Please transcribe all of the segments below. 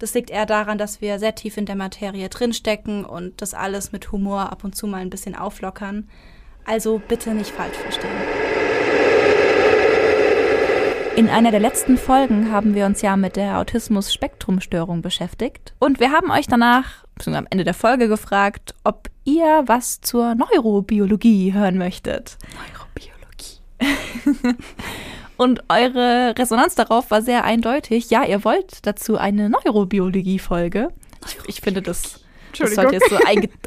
Das liegt eher daran, dass wir sehr tief in der Materie drinstecken und das alles mit Humor ab und zu mal ein bisschen auflockern. Also bitte nicht falsch verstehen. In einer der letzten Folgen haben wir uns ja mit der Autismus-Spektrum-Störung beschäftigt. Und wir haben euch danach, beziehungsweise am Ende der Folge gefragt, ob ihr was zur Neurobiologie hören möchtet. Neurobiologie. Und eure Resonanz darauf war sehr eindeutig. Ja, ihr wollt dazu eine Neurobiologie-Folge. Ich, ich, finde, das, das sollte jetzt so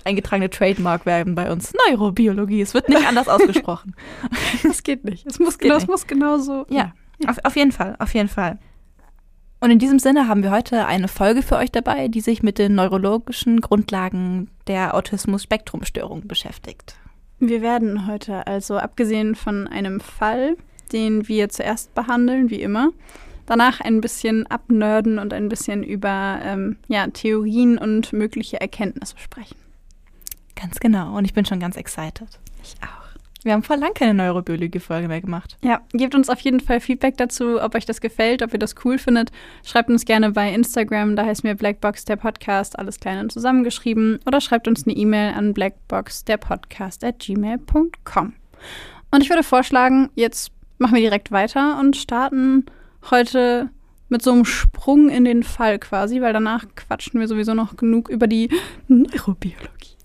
eingetragene Trademark werden bei uns. Neurobiologie. Es wird nicht anders ausgesprochen. Das geht nicht. Es muss, genau, es muss genauso. Ja, ja. Auf, auf jeden Fall. Auf jeden Fall. Und in diesem Sinne haben wir heute eine Folge für euch dabei, die sich mit den neurologischen Grundlagen der Autismus-Spektrum-Störung beschäftigt. Wir werden heute also, abgesehen von einem Fall, den wir zuerst behandeln, wie immer. Danach ein bisschen abnörden und ein bisschen über ähm, ja, Theorien und mögliche Erkenntnisse sprechen. Ganz genau. Und ich bin schon ganz excited. Ich auch. Wir haben vor lang keine Neurobiologie-Folge mehr gemacht. Ja, gebt uns auf jeden Fall Feedback dazu, ob euch das gefällt, ob ihr das cool findet. Schreibt uns gerne bei Instagram, da heißt mir Blackbox der Podcast, alles klein und zusammengeschrieben. Oder schreibt uns eine E-Mail an blackboxderpodcast at gmail.com. Und ich würde vorschlagen, jetzt machen wir direkt weiter und starten heute mit so einem Sprung in den Fall quasi, weil danach quatschen wir sowieso noch genug über die Neurobiologie.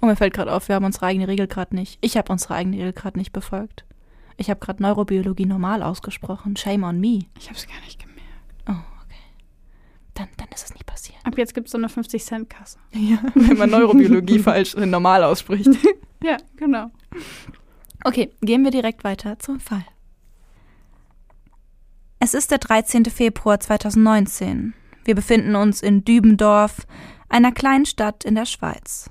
Und mir fällt gerade auf, wir haben unsere eigene Regel gerade nicht. Ich habe unsere eigene Regel gerade nicht befolgt. Ich habe gerade Neurobiologie normal ausgesprochen. Shame on me. Ich habe es gar nicht gemerkt. Oh, okay. Dann, dann ist es nicht passiert. Ab jetzt gibt es so eine 50-Cent-Kasse. Ja, wenn man Neurobiologie falsch normal ausspricht. ja, genau. Okay, gehen wir direkt weiter zum Fall. Es ist der 13. Februar 2019. Wir befinden uns in Dübendorf, einer kleinen Stadt in der Schweiz.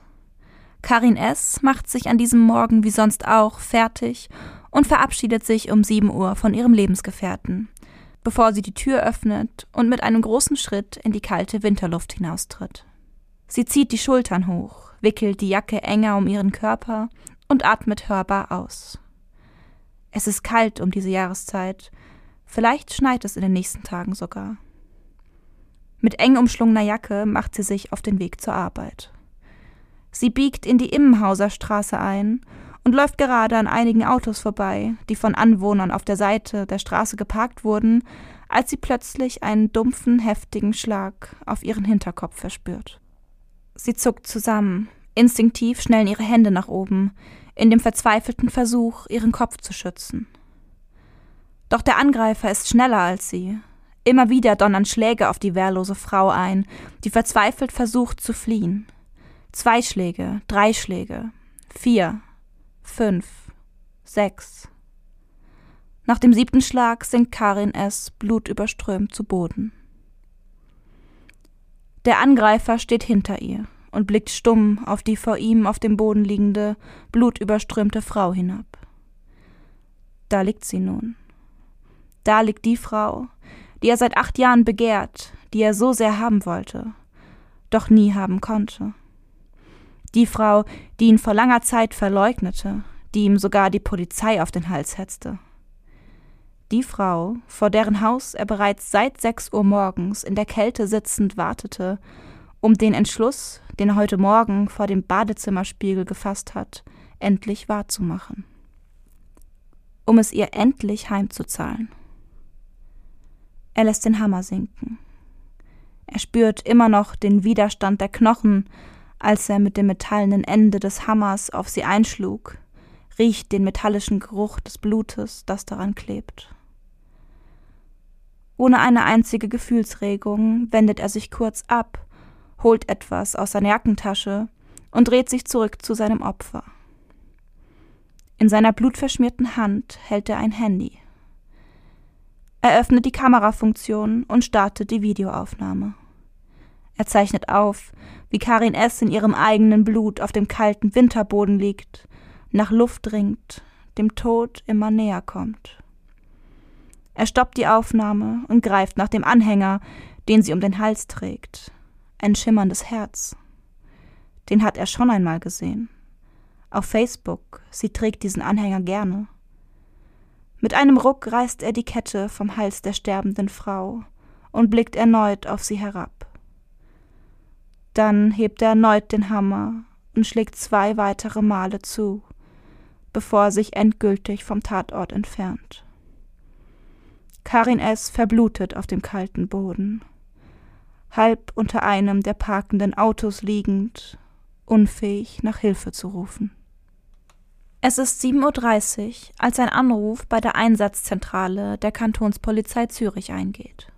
Karin S. macht sich an diesem Morgen wie sonst auch fertig und verabschiedet sich um 7 Uhr von ihrem Lebensgefährten, bevor sie die Tür öffnet und mit einem großen Schritt in die kalte Winterluft hinaustritt. Sie zieht die Schultern hoch, wickelt die Jacke enger um ihren Körper und atmet hörbar aus. Es ist kalt um diese Jahreszeit Vielleicht schneit es in den nächsten Tagen sogar. Mit eng umschlungener Jacke macht sie sich auf den Weg zur Arbeit. Sie biegt in die Immenhauser Straße ein und läuft gerade an einigen Autos vorbei, die von Anwohnern auf der Seite der Straße geparkt wurden, als sie plötzlich einen dumpfen, heftigen Schlag auf ihren Hinterkopf verspürt. Sie zuckt zusammen, instinktiv schnellen ihre Hände nach oben, in dem verzweifelten Versuch, ihren Kopf zu schützen. Doch der Angreifer ist schneller als sie. Immer wieder donnern Schläge auf die wehrlose Frau ein, die verzweifelt versucht zu fliehen. Zwei Schläge, drei Schläge, vier, fünf, sechs. Nach dem siebten Schlag sinkt Karin S. blutüberströmt zu Boden. Der Angreifer steht hinter ihr und blickt stumm auf die vor ihm auf dem Boden liegende, blutüberströmte Frau hinab. Da liegt sie nun da liegt die Frau, die er seit acht Jahren begehrt, die er so sehr haben wollte, doch nie haben konnte. Die Frau, die ihn vor langer Zeit verleugnete, die ihm sogar die Polizei auf den Hals hetzte. Die Frau, vor deren Haus er bereits seit sechs Uhr morgens in der Kälte sitzend wartete, um den Entschluss, den er heute Morgen vor dem Badezimmerspiegel gefasst hat, endlich wahrzumachen. Um es ihr endlich heimzuzahlen. Er lässt den Hammer sinken. Er spürt immer noch den Widerstand der Knochen, Als er mit dem metallenen Ende des Hammers auf sie einschlug, riecht den metallischen Geruch des Blutes, das daran klebt. Ohne eine einzige Gefühlsregung wendet er sich kurz ab, holt etwas aus seiner Jackentasche und dreht sich zurück zu seinem Opfer. In seiner blutverschmierten Hand hält er ein Handy. Er öffnet die Kamerafunktion und startet die Videoaufnahme. Er zeichnet auf, wie Karin S. in ihrem eigenen Blut auf dem kalten Winterboden liegt, nach Luft ringt, dem Tod immer näher kommt. Er stoppt die Aufnahme und greift nach dem Anhänger, den sie um den Hals trägt. Ein schimmerndes Herz. Den hat er schon einmal gesehen. Auf Facebook, sie trägt diesen Anhänger gerne. Mit einem Ruck reißt er die Kette vom Hals der sterbenden Frau und blickt erneut auf sie herab. Dann hebt er erneut den Hammer und schlägt zwei weitere Male zu, bevor er sich endgültig vom Tatort entfernt. Karin S. verblutet auf dem kalten Boden, halb unter einem der parkenden Autos liegend, unfähig nach Hilfe zu rufen. Es ist 7.30 Uhr, als ein Anruf bei der Einsatzzentrale der Kantonspolizei Zürich eingeht.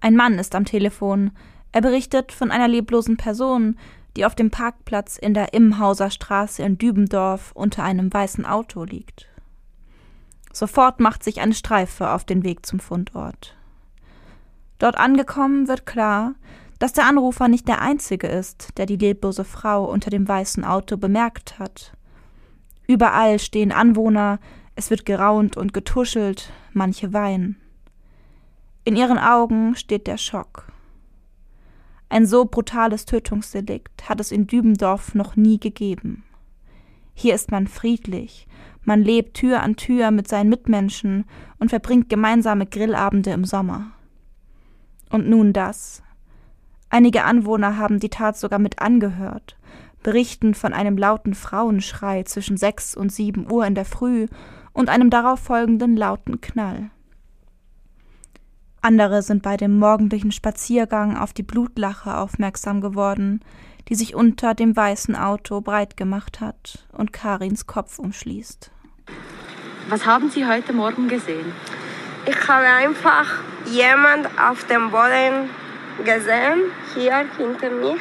Ein Mann ist am Telefon, er berichtet von einer leblosen Person, die auf dem Parkplatz in der Immenhauser Straße in Dübendorf unter einem weißen Auto liegt. Sofort macht sich eine Streife auf den Weg zum Fundort. Dort angekommen wird klar, dass der Anrufer nicht der einzige ist, der die leblose Frau unter dem weißen Auto bemerkt hat. Überall stehen Anwohner, es wird geraunt und getuschelt, manche weinen. In ihren Augen steht der Schock. Ein so brutales Tötungsdelikt hat es in Dübendorf noch nie gegeben. Hier ist man friedlich, man lebt Tür an Tür mit seinen Mitmenschen und verbringt gemeinsame Grillabende im Sommer. Und nun das. Einige Anwohner haben die Tat sogar mit angehört, berichten von einem lauten Frauenschrei zwischen sechs und sieben Uhr in der Früh und einem darauf folgenden lauten Knall. Andere sind bei dem morgendlichen Spaziergang auf die Blutlache aufmerksam geworden, die sich unter dem weißen Auto breit gemacht hat und Karins Kopf umschließt. Was haben Sie heute Morgen gesehen? Ich habe einfach jemand auf dem Boden gesehen, hier hinter mir.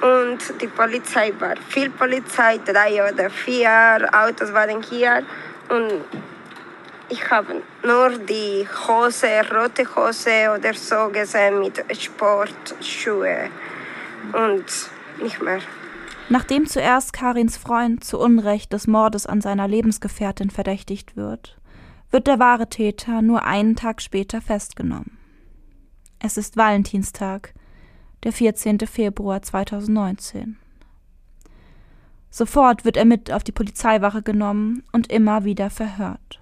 Und die Polizei war viel Polizei, drei oder vier Autos waren hier. Und ich habe nur die Hose, rote Hose oder so gesehen mit Sportschuhe und nicht mehr. Nachdem zuerst Karins Freund zu Unrecht des Mordes an seiner Lebensgefährtin verdächtigt wird, wird der wahre Täter nur einen Tag später festgenommen. Es ist Valentinstag, der 14. Februar 2019. Sofort wird er mit auf die Polizeiwache genommen und immer wieder verhört.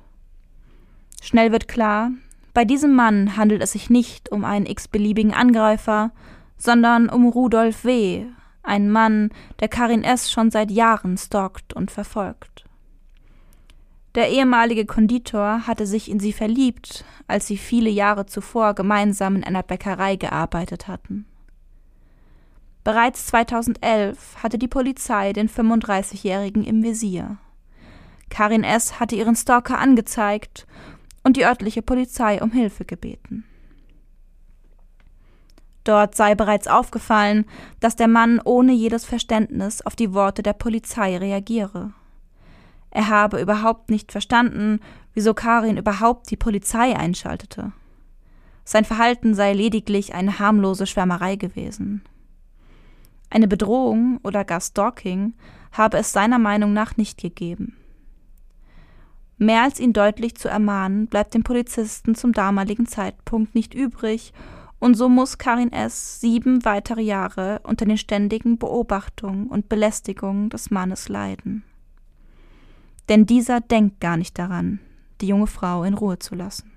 Schnell wird klar, bei diesem Mann handelt es sich nicht um einen x-beliebigen Angreifer, sondern um Rudolf W., einen Mann, der Karin S. schon seit Jahren stalkt und verfolgt. Der ehemalige Konditor hatte sich in sie verliebt, als sie viele Jahre zuvor gemeinsam in einer Bäckerei gearbeitet hatten. Bereits 2011 hatte die Polizei den 35-Jährigen im Visier. Karin S. hatte ihren Stalker angezeigt und die örtliche Polizei um Hilfe gebeten. Dort sei bereits aufgefallen, dass der Mann ohne jedes Verständnis auf die Worte der Polizei reagiere. Er habe überhaupt nicht verstanden, wieso Karin überhaupt die Polizei einschaltete. Sein Verhalten sei lediglich eine harmlose Schwärmerei gewesen. Eine Bedrohung oder gar Stalking habe es seiner Meinung nach nicht gegeben. Mehr als ihn deutlich zu ermahnen, bleibt dem Polizisten zum damaligen Zeitpunkt nicht übrig, und so muss Karin S. sieben weitere Jahre unter den ständigen Beobachtungen und Belästigungen des Mannes leiden. Denn dieser denkt gar nicht daran, die junge Frau in Ruhe zu lassen.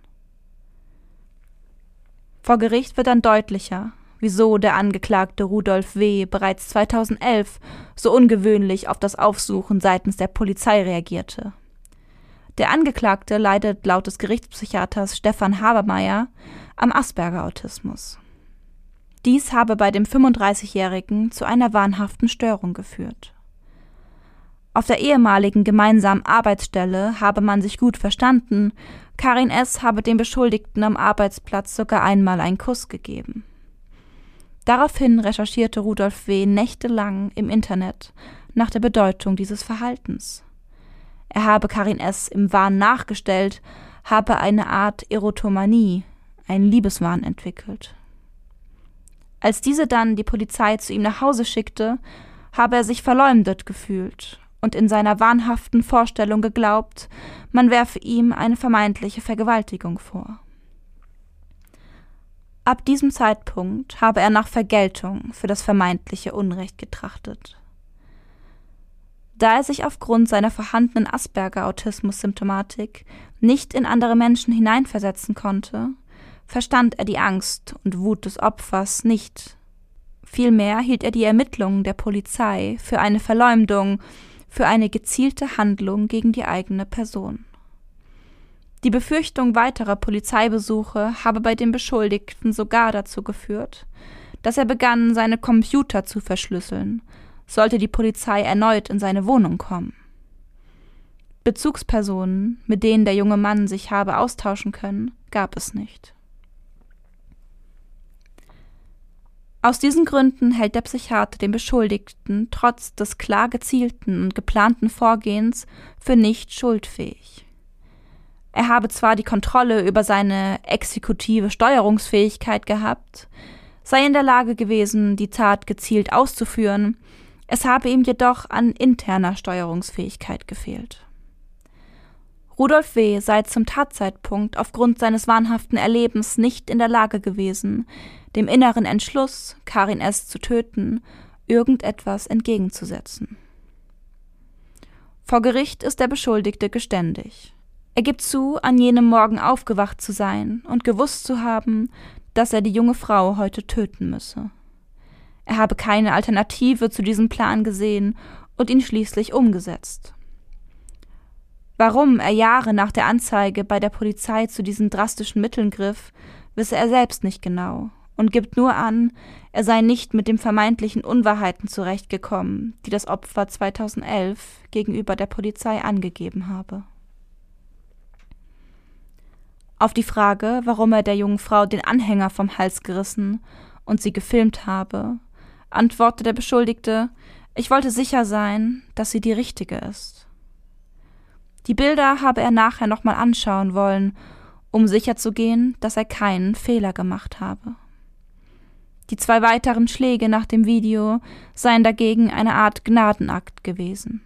Vor Gericht wird dann deutlicher, wieso der Angeklagte Rudolf W. bereits 2011 so ungewöhnlich auf das Aufsuchen seitens der Polizei reagierte der Angeklagte leidet laut des Gerichtspsychiaters Stefan Habermeier am Asperger-Autismus. Dies habe bei dem 35-Jährigen zu einer wahnhaften Störung geführt. Auf der ehemaligen gemeinsamen Arbeitsstelle habe man sich gut verstanden, Karin S. habe dem Beschuldigten am Arbeitsplatz sogar einmal einen Kuss gegeben. Daraufhin recherchierte Rudolf W. nächtelang im Internet nach der Bedeutung dieses Verhaltens. Er habe Karin S. im Wahn nachgestellt, habe eine Art Erotomanie, einen Liebeswahn entwickelt. Als diese dann die Polizei zu ihm nach Hause schickte, habe er sich verleumdet gefühlt und in seiner wahnhaften Vorstellung geglaubt, man werfe ihm eine vermeintliche Vergewaltigung vor. Ab diesem Zeitpunkt habe er nach Vergeltung für das vermeintliche Unrecht getrachtet. Da er sich aufgrund seiner vorhandenen Asperger-Autismus-Symptomatik nicht in andere Menschen hineinversetzen konnte, verstand er die Angst und Wut des Opfers nicht. Vielmehr hielt er die Ermittlungen der Polizei für eine Verleumdung für eine gezielte Handlung gegen die eigene Person. Die Befürchtung weiterer Polizeibesuche habe bei dem Beschuldigten sogar dazu geführt, dass er begann, seine Computer zu verschlüsseln, sollte die Polizei erneut in seine Wohnung kommen. Bezugspersonen, mit denen der junge Mann sich habe austauschen können, gab es nicht. Aus diesen Gründen hält der Psychiater den Beschuldigten trotz des klar gezielten und geplanten Vorgehens für nicht schuldfähig. Er habe zwar die Kontrolle über seine exekutive Steuerungsfähigkeit gehabt, sei in der Lage gewesen, die Tat gezielt auszuführen, es habe ihm jedoch an interner Steuerungsfähigkeit gefehlt. Rudolf W. sei zum Tatzeitpunkt aufgrund seines wahnhaften Erlebens nicht in der Lage gewesen, dem inneren Entschluss, Karin S. zu töten, irgendetwas entgegenzusetzen. Vor Gericht ist der Beschuldigte geständig. Er gibt zu, an jenem Morgen aufgewacht zu sein und gewusst zu haben, dass er die junge Frau heute töten müsse. Er habe keine Alternative zu diesem Plan gesehen und ihn schließlich umgesetzt. Warum er Jahre nach der Anzeige bei der Polizei zu diesen drastischen Mitteln griff, wisse er selbst nicht genau und gibt nur an, er sei nicht mit den vermeintlichen Unwahrheiten zurechtgekommen, die das Opfer 2011 gegenüber der Polizei angegeben habe. Auf die Frage, warum er der jungen Frau den Anhänger vom Hals gerissen und sie gefilmt habe, antwortete der Beschuldigte, ich wollte sicher sein, dass sie die richtige ist. Die Bilder habe er nachher nochmal anschauen wollen, um sicherzugehen, dass er keinen Fehler gemacht habe. Die zwei weiteren Schläge nach dem Video seien dagegen eine Art Gnadenakt gewesen.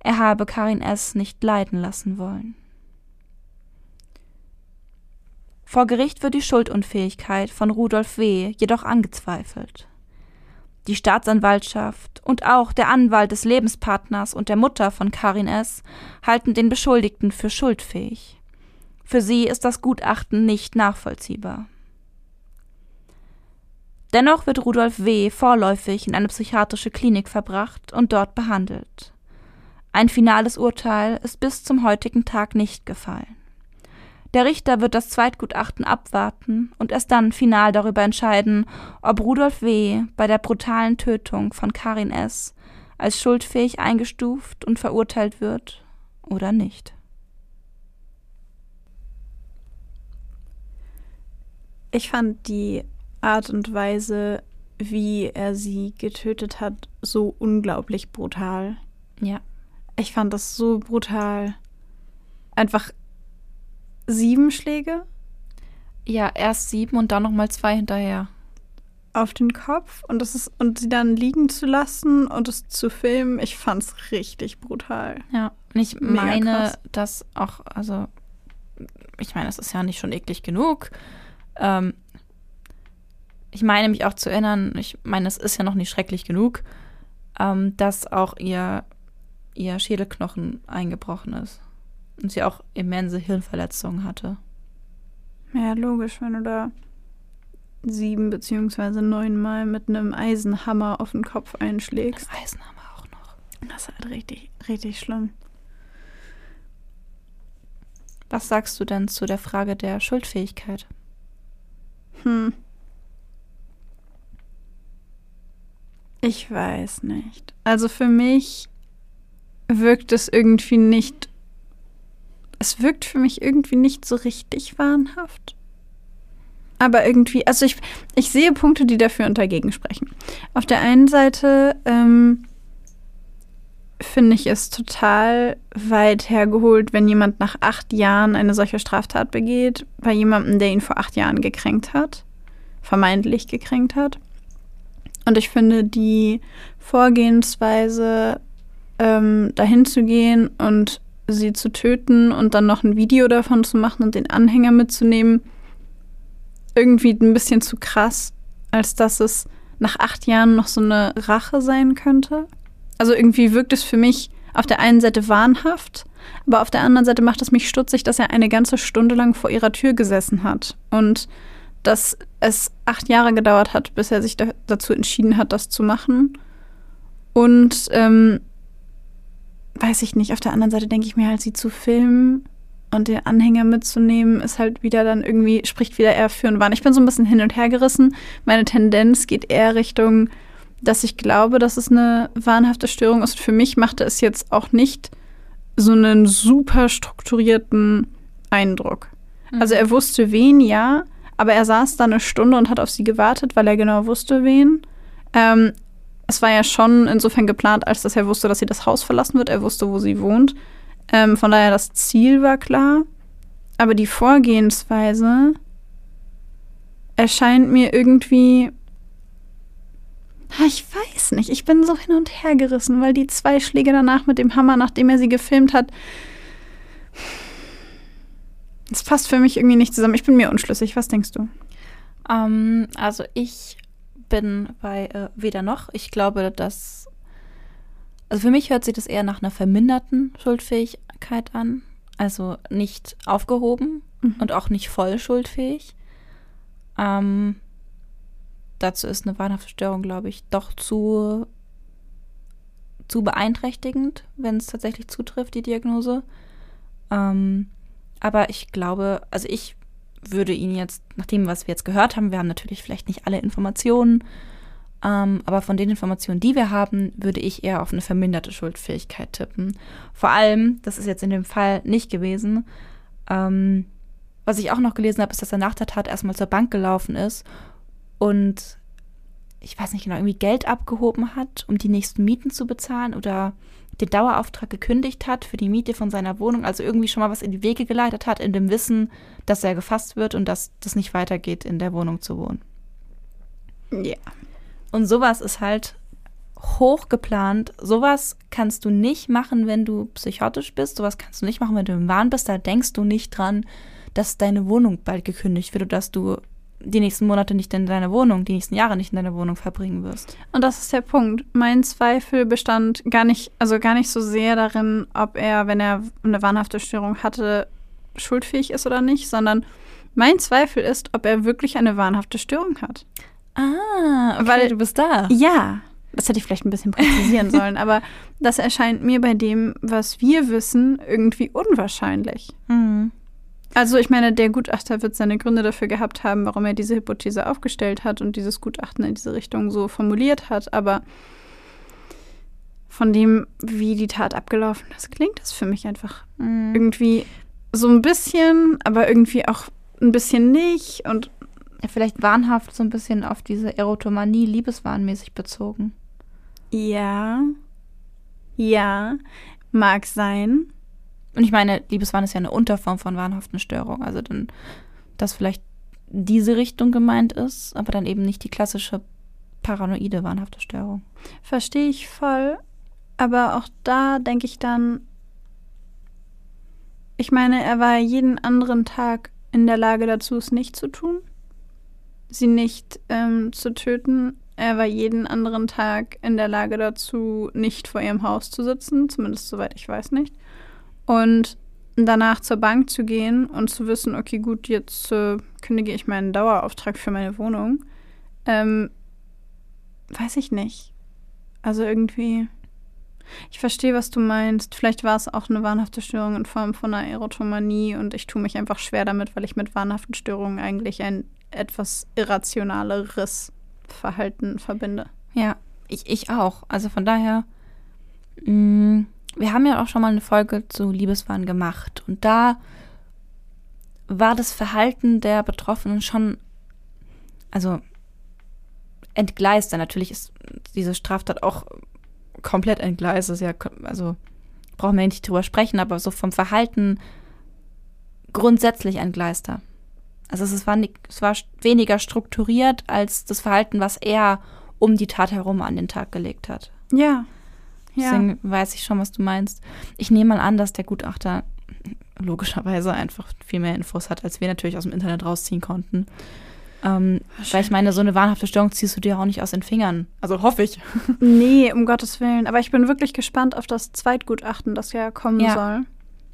Er habe Karin S. nicht leiden lassen wollen. Vor Gericht wird die Schuldunfähigkeit von Rudolf W. jedoch angezweifelt. Die Staatsanwaltschaft und auch der Anwalt des Lebenspartners und der Mutter von Karin S. halten den Beschuldigten für schuldfähig. Für sie ist das Gutachten nicht nachvollziehbar. Dennoch wird Rudolf W. vorläufig in eine psychiatrische Klinik verbracht und dort behandelt. Ein finales Urteil ist bis zum heutigen Tag nicht gefallen. Der Richter wird das Zweitgutachten abwarten und erst dann final darüber entscheiden, ob Rudolf W. bei der brutalen Tötung von Karin S. als schuldfähig eingestuft und verurteilt wird oder nicht. Ich fand die Art und Weise, wie er sie getötet hat, so unglaublich brutal. Ja. Ich fand das so brutal. Einfach sieben Schläge? Ja, erst sieben und dann nochmal zwei hinterher. Auf den Kopf und das ist und sie dann liegen zu lassen und es zu filmen, ich fand's richtig brutal. Ja, und ich Mega meine, krass. dass auch, also, ich meine, es ist ja nicht schon eklig genug. Ähm, ich meine mich auch zu erinnern, ich meine, es ist ja noch nicht schrecklich genug, ähm, dass auch ihr, ihr Schädelknochen eingebrochen ist und sie auch immense Hirnverletzungen hatte. Ja, logisch, wenn du da sieben beziehungsweise neunmal mit einem Eisenhammer auf den Kopf einschlägst. Mit Eisenhammer auch noch. Das ist halt richtig, richtig schlimm. Was sagst du denn zu der Frage der Schuldfähigkeit? Hm. Ich weiß nicht. Also für mich wirkt es irgendwie nicht es wirkt für mich irgendwie nicht so richtig wahnhaft. Aber irgendwie, also ich, ich sehe Punkte, die dafür und dagegen sprechen. Auf der einen Seite ähm, finde ich es total weit hergeholt, wenn jemand nach acht Jahren eine solche Straftat begeht, bei jemandem, der ihn vor acht Jahren gekränkt hat, vermeintlich gekränkt hat. Und ich finde die Vorgehensweise, ähm, dahin zu gehen und sie zu töten und dann noch ein Video davon zu machen und den Anhänger mitzunehmen, irgendwie ein bisschen zu krass, als dass es nach acht Jahren noch so eine Rache sein könnte. Also irgendwie wirkt es für mich auf der einen Seite wahnhaft, aber auf der anderen Seite macht es mich stutzig, dass er eine ganze Stunde lang vor ihrer Tür gesessen hat und dass es acht Jahre gedauert hat, bis er sich da, dazu entschieden hat, das zu machen. Und ähm, weiß ich nicht, auf der anderen Seite denke ich mir halt, sie zu filmen und den Anhänger mitzunehmen, ist halt wieder dann irgendwie, spricht wieder eher für einen Wahn. Ich bin so ein bisschen hin und her gerissen. Meine Tendenz geht eher Richtung, dass ich glaube, dass es eine wahnhafte Störung ist. Für mich machte es jetzt auch nicht so einen super strukturierten Eindruck. Mhm. Also er wusste wen, ja, aber er saß da eine Stunde und hat auf sie gewartet, weil er genau wusste, wen. Ähm, es war ja schon insofern geplant, als dass er wusste, dass sie das Haus verlassen wird. Er wusste, wo sie wohnt. Ähm, von daher, das Ziel war klar. Aber die Vorgehensweise erscheint mir irgendwie. Ich weiß nicht. Ich bin so hin und her gerissen, weil die zwei Schläge danach mit dem Hammer, nachdem er sie gefilmt hat, das passt für mich irgendwie nicht zusammen. Ich bin mir unschlüssig. Was denkst du? Ähm, also ich bin bei äh, weder noch. Ich glaube, dass. Also für mich hört sich das eher nach einer verminderten Schuldfähigkeit an. Also nicht aufgehoben mhm. und auch nicht voll schuldfähig. Ähm, dazu ist eine wahnhafte Störung, glaube ich, doch zu, zu beeinträchtigend, wenn es tatsächlich zutrifft, die Diagnose. Ähm, aber ich glaube, also ich würde ihn jetzt, nach dem, was wir jetzt gehört haben, wir haben natürlich vielleicht nicht alle Informationen, ähm, aber von den Informationen, die wir haben, würde ich eher auf eine verminderte Schuldfähigkeit tippen. Vor allem, das ist jetzt in dem Fall nicht gewesen, ähm, was ich auch noch gelesen habe, ist, dass er nach der Tat erstmal zur Bank gelaufen ist und ich weiß nicht genau, irgendwie Geld abgehoben hat, um die nächsten Mieten zu bezahlen oder den Dauerauftrag gekündigt hat für die Miete von seiner Wohnung, also irgendwie schon mal was in die Wege geleitet hat, in dem Wissen, dass er gefasst wird und dass das nicht weitergeht, in der Wohnung zu wohnen. Ja. Und sowas ist halt hoch geplant. Sowas kannst du nicht machen, wenn du psychotisch bist. Sowas kannst du nicht machen, wenn du im Wahn bist. Da denkst du nicht dran, dass deine Wohnung bald gekündigt wird oder dass du die nächsten Monate nicht in deiner Wohnung, die nächsten Jahre nicht in deiner Wohnung verbringen wirst. Und das ist der Punkt. Mein Zweifel bestand gar nicht, also gar nicht so sehr darin, ob er, wenn er eine wahnhafte Störung hatte, schuldfähig ist oder nicht, sondern mein Zweifel ist, ob er wirklich eine wahnhafte Störung hat. Ah, okay, weil du bist da. Ja, das hätte ich vielleicht ein bisschen präzisieren sollen, aber das erscheint mir bei dem, was wir wissen, irgendwie unwahrscheinlich. Mhm. Also ich meine, der Gutachter wird seine Gründe dafür gehabt haben, warum er diese Hypothese aufgestellt hat und dieses Gutachten in diese Richtung so formuliert hat, aber von dem, wie die Tat abgelaufen ist, klingt das für mich einfach mhm. irgendwie so ein bisschen, aber irgendwie auch ein bisschen nicht und ja, vielleicht wahnhaft so ein bisschen auf diese Erotomanie liebeswahnmäßig bezogen. Ja. Ja, mag sein. Und ich meine, Liebeswahn ist ja eine Unterform von wahnhaften Störung. Also dann, dass vielleicht diese Richtung gemeint ist, aber dann eben nicht die klassische paranoide wahnhafte Störung. Verstehe ich voll. Aber auch da denke ich dann, ich meine, er war jeden anderen Tag in der Lage dazu, es nicht zu tun, sie nicht ähm, zu töten. Er war jeden anderen Tag in der Lage dazu, nicht vor ihrem Haus zu sitzen, zumindest soweit ich weiß nicht. Und danach zur Bank zu gehen und zu wissen, okay, gut, jetzt äh, kündige ich meinen Dauerauftrag für meine Wohnung, ähm, weiß ich nicht. Also irgendwie, ich verstehe, was du meinst. Vielleicht war es auch eine wahnhafte Störung in Form von einer Erotomanie und ich tue mich einfach schwer damit, weil ich mit wahnhaften Störungen eigentlich ein etwas irrationaleres Verhalten verbinde. Ja, ich, ich auch. Also von daher, mh, wir haben ja auch schon mal eine Folge zu Liebeswahn gemacht und da war das Verhalten der Betroffenen schon, also entgleist. Natürlich ist diese Straftat auch komplett entgleist. Ist ja, also brauchen wir nicht drüber sprechen, aber so vom Verhalten grundsätzlich entgleister. Also es war, es war weniger strukturiert als das Verhalten, was er um die Tat herum an den Tag gelegt hat. Ja. Deswegen ja. weiß ich schon, was du meinst. Ich nehme mal an, dass der Gutachter logischerweise einfach viel mehr Infos hat, als wir natürlich aus dem Internet rausziehen konnten. Ähm, weil ich meine, so eine wahnhafte Störung ziehst du dir auch nicht aus den Fingern. Also hoffe ich. Nee, um Gottes Willen. Aber ich bin wirklich gespannt auf das Zweitgutachten, das ja kommen ja, soll.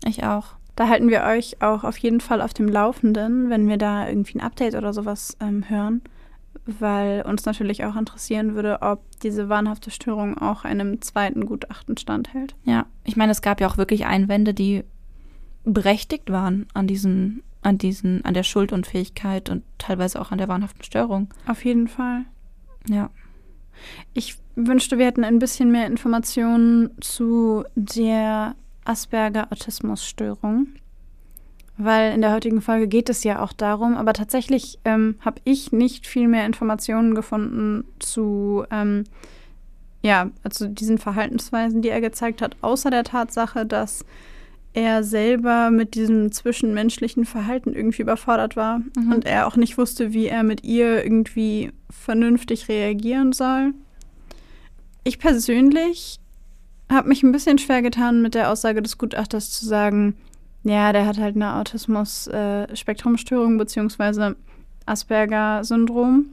Ich auch. Da halten wir euch auch auf jeden Fall auf dem Laufenden, wenn wir da irgendwie ein Update oder sowas ähm, hören, weil uns natürlich auch interessieren würde, ob diese wahnhafte Störung auch einem zweiten Gutachten standhält. Ja, ich meine, es gab ja auch wirklich Einwände, die berechtigt waren an diesen, an diesen, an der Schuldunfähigkeit und teilweise auch an der wahnhaften Störung. Auf jeden Fall. Ja. Ich wünschte, wir hätten ein bisschen mehr Informationen zu der Asperger-Autismus-Störung. Weil in der heutigen Folge geht es ja auch darum, aber tatsächlich ähm, habe ich nicht viel mehr Informationen gefunden zu ähm, ja, also diesen Verhaltensweisen, die er gezeigt hat, außer der Tatsache, dass er selber mit diesem zwischenmenschlichen Verhalten irgendwie überfordert war mhm. und er auch nicht wusste, wie er mit ihr irgendwie vernünftig reagieren soll. Ich persönlich habe mich ein bisschen schwer getan, mit der Aussage des Gutachters zu sagen, ja, der hat halt eine Autismus-Spektrumstörung äh, beziehungsweise Asperger-Syndrom.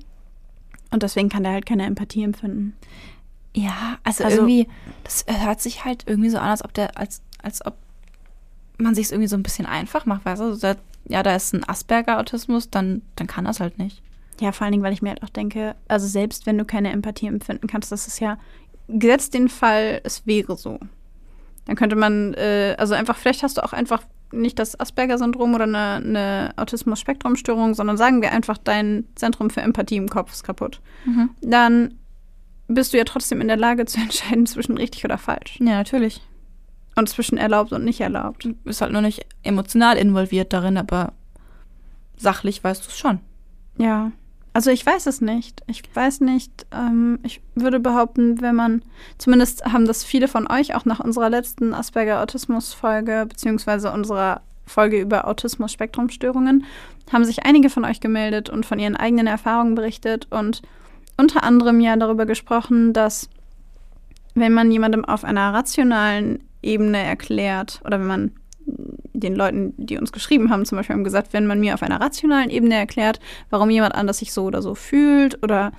Und deswegen kann der halt keine Empathie empfinden. Ja, also, also, irgendwie, das hört sich halt irgendwie so an, als ob der, als, als ob man sich es irgendwie so ein bisschen einfach macht, weißt du? Ja, da ist ein Asperger-Autismus, dann, dann kann das halt nicht. Ja, vor allen Dingen, weil ich mir halt auch denke, also selbst wenn du keine Empathie empfinden kannst, das ist ja gesetzt den Fall, es wäre so. Dann könnte man, äh, also einfach, vielleicht hast du auch einfach nicht das Asperger-Syndrom oder eine, eine Autismus-Spektrum-Störung, sondern sagen wir einfach, dein Zentrum für Empathie im Kopf ist kaputt. Mhm. Dann bist du ja trotzdem in der Lage zu entscheiden zwischen richtig oder falsch. Ja, natürlich. Und zwischen erlaubt und nicht erlaubt. Du bist halt nur nicht emotional involviert darin, aber sachlich weißt du es schon. Ja. Also ich weiß es nicht. Ich weiß nicht. Ähm, ich würde behaupten, wenn man, zumindest haben das viele von euch auch nach unserer letzten Asperger-Autismus-Folge, beziehungsweise unserer Folge über Autismus-Spektrumstörungen, haben sich einige von euch gemeldet und von ihren eigenen Erfahrungen berichtet und unter anderem ja darüber gesprochen, dass wenn man jemandem auf einer rationalen Ebene erklärt oder wenn man den Leuten, die uns geschrieben haben, zum Beispiel haben gesagt, wenn man mir auf einer rationalen Ebene erklärt, warum jemand anders sich so oder so fühlt oder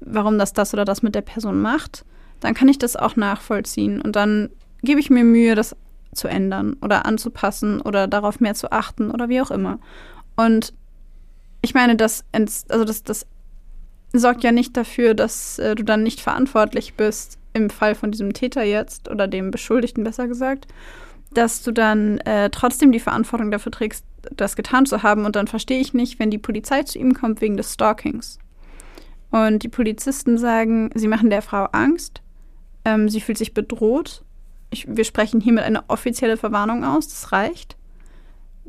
warum das das oder das mit der Person macht, dann kann ich das auch nachvollziehen und dann gebe ich mir Mühe, das zu ändern oder anzupassen oder darauf mehr zu achten oder wie auch immer. Und ich meine, das, also das, das sorgt ja nicht dafür, dass äh, du dann nicht verantwortlich bist, im Fall von diesem Täter jetzt oder dem Beschuldigten besser gesagt, dass du dann äh, trotzdem die Verantwortung dafür trägst, das getan zu haben. Und dann verstehe ich nicht, wenn die Polizei zu ihm kommt wegen des Stalkings. Und die Polizisten sagen, sie machen der Frau Angst, ähm, sie fühlt sich bedroht. Ich, wir sprechen hiermit eine offizielle Verwarnung aus, das reicht.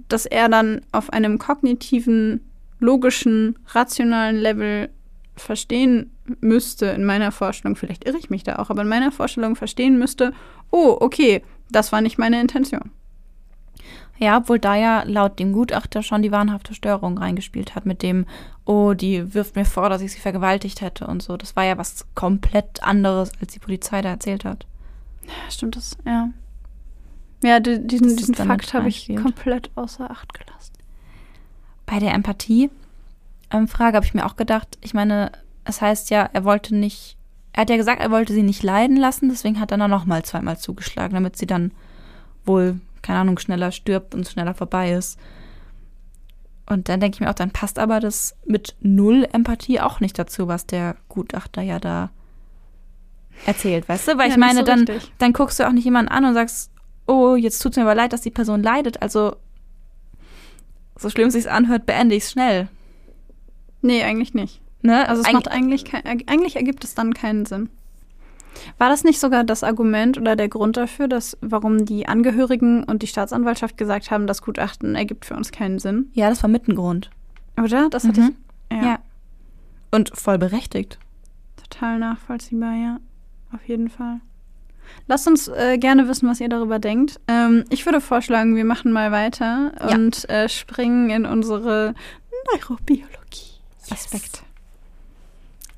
Dass er dann auf einem kognitiven, logischen, rationalen Level verstehen müsste, in meiner Vorstellung, vielleicht irre ich mich da auch, aber in meiner Vorstellung verstehen müsste, oh, okay, das war nicht meine Intention. Ja, obwohl da ja laut dem Gutachter schon die wahnhafte Störung reingespielt hat mit dem, oh, die wirft mir vor, dass ich sie vergewaltigt hätte und so. Das war ja was komplett anderes, als die Polizei da erzählt hat. Ja, stimmt das, ja. Ja, diesen, diesen Fakt habe ich komplett außer Acht gelassen. Bei der Empathie-Frage habe ich mir auch gedacht, ich meine, es heißt ja, er wollte nicht er hat ja gesagt, er wollte sie nicht leiden lassen, deswegen hat er dann noch mal zweimal zugeschlagen, damit sie dann wohl, keine Ahnung, schneller stirbt und schneller vorbei ist. Und dann denke ich mir auch, dann passt aber das mit null Empathie auch nicht dazu, was der Gutachter ja da erzählt, weißt du? Weil ja, ich meine, so dann, dann guckst du auch nicht jemanden an und sagst, oh, jetzt tut es mir aber leid, dass die Person leidet. Also, so schlimm es sich anhört, beende ich es schnell. Nee, eigentlich nicht. Ne? Also es Eig macht eigentlich, kein, eigentlich ergibt es dann keinen Sinn. War das nicht sogar das Argument oder der Grund dafür, dass warum die Angehörigen und die Staatsanwaltschaft gesagt haben, das Gutachten ergibt für uns keinen Sinn? Ja, das war mit ein Grund. Oder? Das hatte Mhm. ich. Ja. Und voll berechtigt. Total nachvollziehbar, ja. Auf jeden Fall. Lasst uns äh, gerne wissen, was ihr darüber denkt. Ähm, ich würde vorschlagen, wir machen mal weiter Ja. und äh, springen in unsere Neurobiologie-Aspekte.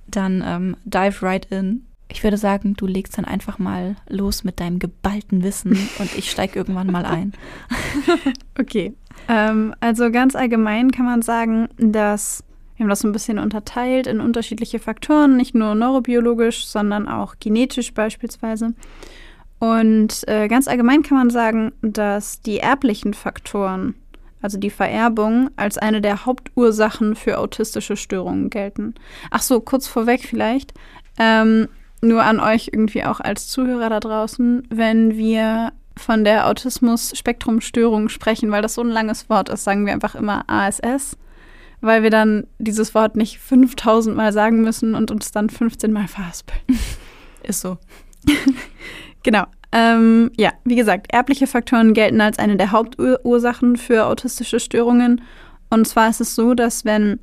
Dann ähm, dive right in. Ich würde sagen, du legst dann einfach mal los mit deinem geballten Wissen und ich steige irgendwann mal ein. Okay. Ähm, also ganz allgemein kann man sagen, dass wir haben das so ein bisschen unterteilt in unterschiedliche Faktoren, nicht nur neurobiologisch, sondern auch genetisch beispielsweise. Und äh, ganz allgemein kann man sagen, dass die erblichen Faktoren, also die Vererbung, als eine der Hauptursachen für autistische Störungen gelten. Ach so, kurz vorweg vielleicht. Ähm, nur an euch irgendwie auch als Zuhörer da draußen, wenn wir von der Autismus-Spektrum-Störung sprechen, weil das so ein langes Wort ist, sagen wir einfach immer ASS, weil wir dann dieses Wort nicht 5000 Mal sagen müssen und uns dann 15 Mal verhaspeln. Ist so. Genau. Ähm, ja, wie gesagt, erbliche Faktoren gelten als eine der Hauptursachen für autistische Störungen. Und zwar ist es so, dass wenn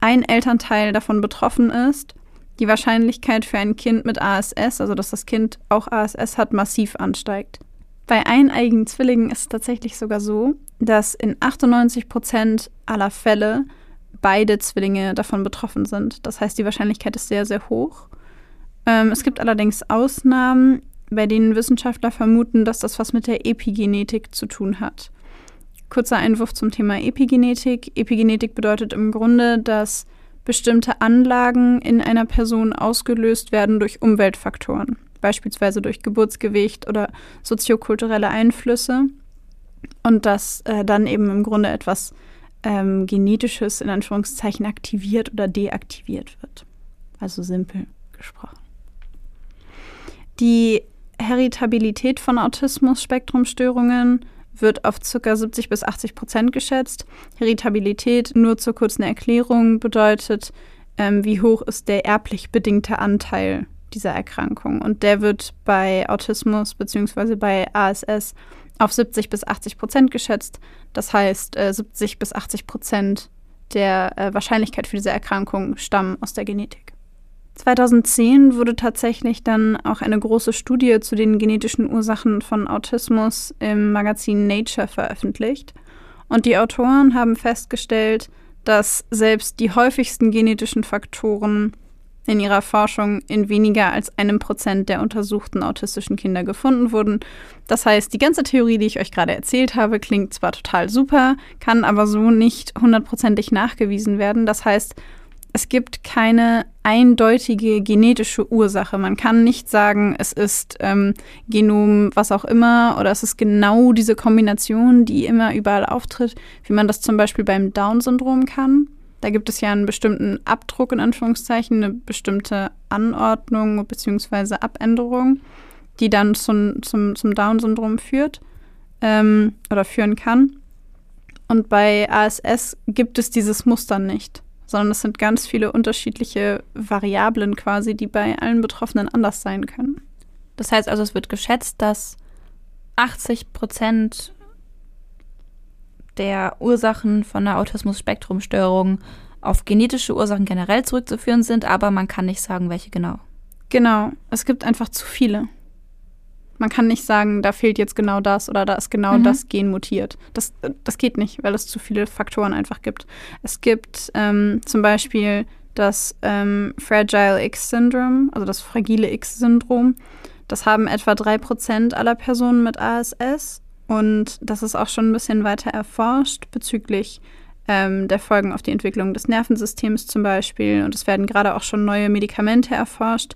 ein Elternteil davon betroffen ist, die Wahrscheinlichkeit für ein Kind mit ASS, also dass das Kind auch ASS hat, massiv ansteigt. Bei eineiigen Zwillingen ist es tatsächlich sogar so, dass in 98 Prozent aller Fälle beide Zwillinge davon betroffen sind. Das heißt, die Wahrscheinlichkeit ist sehr, sehr hoch. Ähm, es gibt allerdings Ausnahmen, bei denen Wissenschaftler vermuten, dass das was mit der Epigenetik zu tun hat. Kurzer Einwurf zum Thema Epigenetik. Epigenetik bedeutet im Grunde, dass bestimmte Anlagen in einer Person ausgelöst werden durch Umweltfaktoren, beispielsweise durch Geburtsgewicht oder soziokulturelle Einflüsse. Und dass äh, dann eben im Grunde etwas ähm, Genetisches in Anführungszeichen aktiviert oder deaktiviert wird. Also simpel gesprochen. Die Heritabilität von Autismus-Spektrumstörungen wird auf ca. 70 bis 80 Prozent geschätzt. Heritabilität, nur zur kurzen Erklärung, bedeutet, ähm, wie hoch ist der erblich bedingte Anteil dieser Erkrankung. Und der wird bei Autismus bzw. bei ASS auf 70 bis 80 Prozent geschätzt. Das heißt, äh, 70 bis 80 Prozent der äh, Wahrscheinlichkeit für diese Erkrankung stammen aus der Genetik. 2010 wurde tatsächlich dann auch eine große Studie zu den genetischen Ursachen von Autismus im Magazin Nature veröffentlicht. Und die Autoren haben festgestellt, dass selbst die häufigsten genetischen Faktoren in ihrer Forschung in weniger als einem Prozent der untersuchten autistischen Kinder gefunden wurden. Das heißt, die ganze Theorie, die ich euch gerade erzählt habe, klingt zwar total super, kann aber so nicht hundertprozentig nachgewiesen werden. Das heißt, es gibt keine eindeutige genetische Ursache. Man kann nicht sagen, es ist ähm, Genom, was auch immer, oder es ist genau diese Kombination, die immer überall auftritt, wie man das zum Beispiel beim Down-Syndrom kann. Da gibt es ja einen bestimmten Abdruck, in Anführungszeichen, eine bestimmte Anordnung bzw. Abänderung, die dann zum, zum, zum Down-Syndrom führt ähm, oder führen kann. Und bei ASS gibt es dieses Muster nicht sondern es sind ganz viele unterschiedliche Variablen quasi, die bei allen Betroffenen anders sein können. Das heißt also, es wird geschätzt, dass 80 Prozent der Ursachen von einer Autismus-Spektrum-Störung auf genetische Ursachen generell zurückzuführen sind, aber man kann nicht sagen, welche genau. Genau, es gibt einfach zu viele. Man kann nicht sagen, da fehlt jetzt genau das oder da ist genau Mhm. das Gen mutiert. Das, das geht nicht, weil es zu viele Faktoren einfach gibt. Es gibt ähm, zum Beispiel das ähm, Fragile X-Syndrom, also das fragile X-Syndrom. Das haben etwa 3% aller Personen mit ASS und das ist auch schon ein bisschen weiter erforscht bezüglich ähm, der Folgen auf die Entwicklung des Nervensystems zum Beispiel. Und es werden gerade auch schon neue Medikamente erforscht,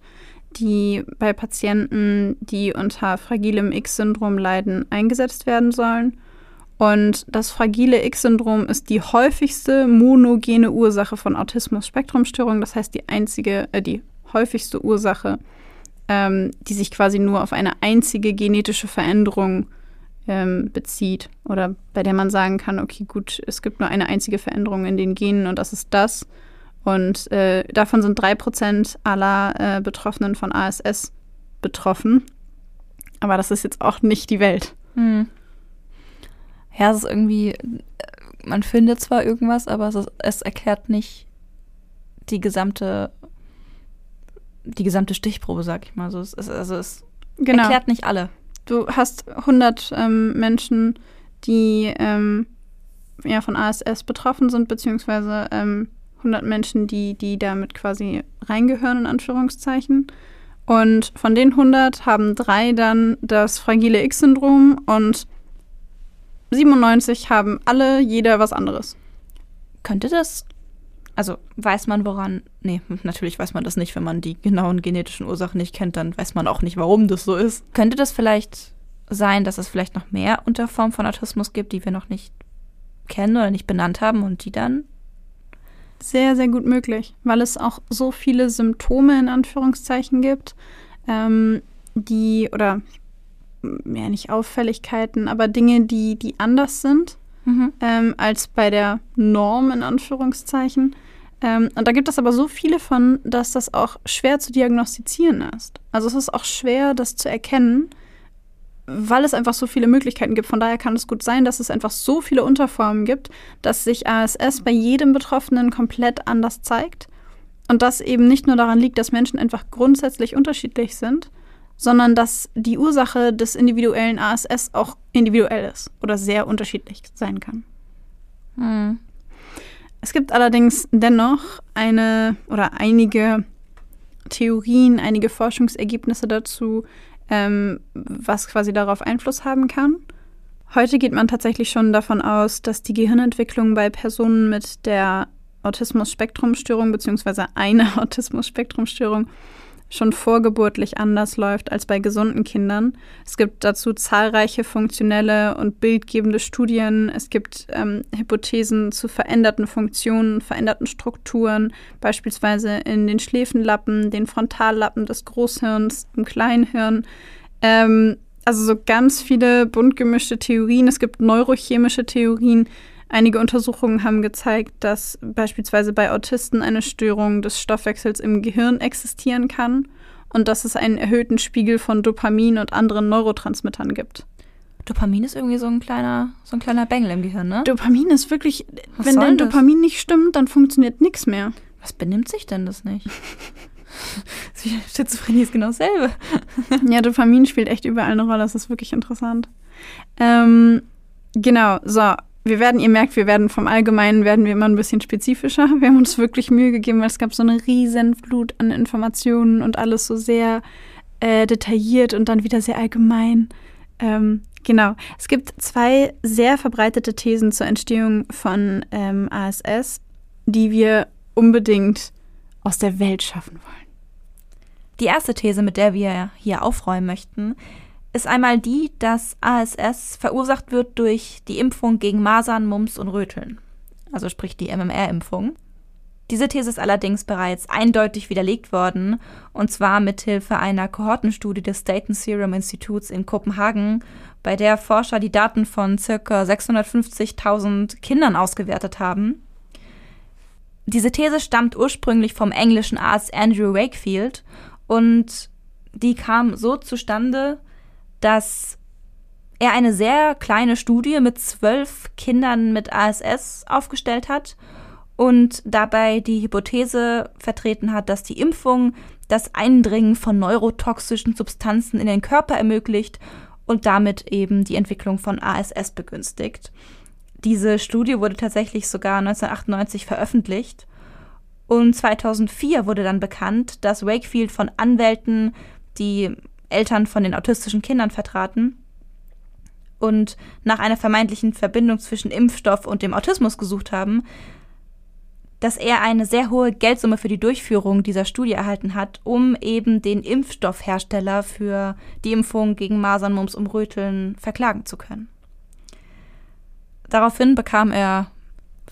die bei Patienten, die unter fragilem X-Syndrom leiden, eingesetzt werden sollen. Und das fragile X-Syndrom ist die häufigste monogene Ursache von Autismus-Spektrumstörungen. Das heißt, die einzige, äh, die häufigste Ursache, ähm, die sich quasi nur auf eine einzige genetische Veränderung ähm, bezieht. Oder bei der man sagen kann, okay, gut, es gibt nur eine einzige Veränderung in den Genen und das ist das. Und äh, davon sind drei Prozent aller äh, Betroffenen von ASS betroffen. Aber das ist jetzt auch nicht die Welt. Hm. Ja, es ist irgendwie, man findet zwar irgendwas, aber es, ist, es erklärt nicht die gesamte, die gesamte Stichprobe, sag ich mal. So, es, ist- also es Genau. erklärt nicht alle. Du hast 100 ähm, Menschen, die ähm, ja, von ASS betroffen sind, beziehungsweise ähm, 100 Menschen, die, die damit quasi reingehören, in Anführungszeichen. Und von den 100 haben drei dann das fragile X-Syndrom und 97 haben alle jeder was anderes. Könnte das, also weiß man woran, nee, natürlich weiß man das nicht, wenn man die genauen genetischen Ursachen nicht kennt, dann weiß man auch nicht, warum das so ist. Könnte das vielleicht sein, dass es vielleicht noch mehr Unterformen von Autismus gibt, die wir noch nicht kennen oder nicht benannt haben und die dann Sehr, sehr gut möglich, weil es auch so viele Symptome in Anführungszeichen gibt, ähm, die, oder ja, nicht Auffälligkeiten, aber Dinge, die, die anders sind ähm, als bei der Norm in Anführungszeichen. Ähm, und da gibt es aber so viele von, dass das auch schwer zu diagnostizieren ist. Also es ist auch schwer, das zu erkennen, weil es einfach so viele Möglichkeiten gibt. Von daher kann es gut sein, dass es einfach so viele Unterformen gibt, dass sich ASS bei jedem Betroffenen komplett anders zeigt. Und das eben nicht nur daran liegt, dass Menschen einfach grundsätzlich unterschiedlich sind, sondern dass die Ursache des individuellen ASS auch individuell ist oder sehr unterschiedlich sein kann. Hm. Es gibt allerdings dennoch eine oder einige Theorien, einige Forschungsergebnisse dazu, ähm, was quasi darauf Einfluss haben kann. Heute geht man tatsächlich schon davon aus, dass die Gehirnentwicklung bei Personen mit der Autismus-Spektrum-Störung bzw. einer Autismus-Spektrum-Störung schon vorgeburtlich anders läuft als bei gesunden Kindern. Es gibt dazu zahlreiche funktionelle und bildgebende Studien. Es gibt ähm, Hypothesen zu veränderten Funktionen, veränderten Strukturen, beispielsweise in den Schläfenlappen, den Frontallappen des Großhirns, im Kleinhirn. Ähm, also so ganz viele bunt gemischte Theorien. Es gibt neurochemische Theorien. Einige Untersuchungen haben gezeigt, dass beispielsweise bei Autisten eine Störung des Stoffwechsels im Gehirn existieren kann und dass es einen erhöhten Spiegel von Dopamin und anderen Neurotransmittern gibt. Dopamin ist irgendwie so ein kleiner, so ein kleiner Bengel im Gehirn, ne? Dopamin ist wirklich, Was wenn dein das? Dopamin nicht stimmt, dann funktioniert nichts mehr. Was benimmt sich denn das nicht? Schizophrenie ist genau dasselbe. Ja, Dopamin spielt echt überall eine Rolle. Das ist wirklich interessant. Ähm, genau, so. Wir werden, ihr merkt, wir werden vom Allgemeinen werden wir immer ein bisschen spezifischer. Wir haben uns wirklich Mühe gegeben, weil es gab so eine riesen Flut an Informationen und alles so sehr äh, detailliert und dann wieder sehr allgemein. Ähm, genau. Es gibt zwei sehr verbreitete Thesen zur Entstehung von ähm, ASS, die wir unbedingt aus der Welt schaffen wollen. Die erste These, mit der wir hier aufräumen möchten, ist einmal die, dass ASS verursacht wird durch die Impfung gegen Masern, Mumps und Röteln. Also sprich die MMR-Impfung. Diese These ist allerdings bereits eindeutig widerlegt worden, und zwar mithilfe einer Kohortenstudie des Dayton Serum Instituts in Kopenhagen, bei der Forscher die Daten von ca. 650.000 Kindern ausgewertet haben. Diese These stammt ursprünglich vom englischen Arzt Andrew Wakefield und die kam so zustande, dass er eine sehr kleine Studie mit zwölf Kindern mit ASS aufgestellt hat und dabei die Hypothese vertreten hat, dass die Impfung das Eindringen von neurotoxischen Substanzen in den Körper ermöglicht und damit eben die Entwicklung von ASS begünstigt. Diese Studie wurde tatsächlich sogar 1998 veröffentlicht und 2004 wurde dann bekannt, dass Wakefield von Anwälten, die Eltern von den autistischen Kindern vertraten und nach einer vermeintlichen Verbindung zwischen Impfstoff und dem Autismus gesucht haben, dass er eine sehr hohe Geldsumme für die Durchführung dieser Studie erhalten hat, um eben den Impfstoffhersteller für die Impfung gegen Masern, Mumps und Röteln verklagen zu können. Daraufhin bekam er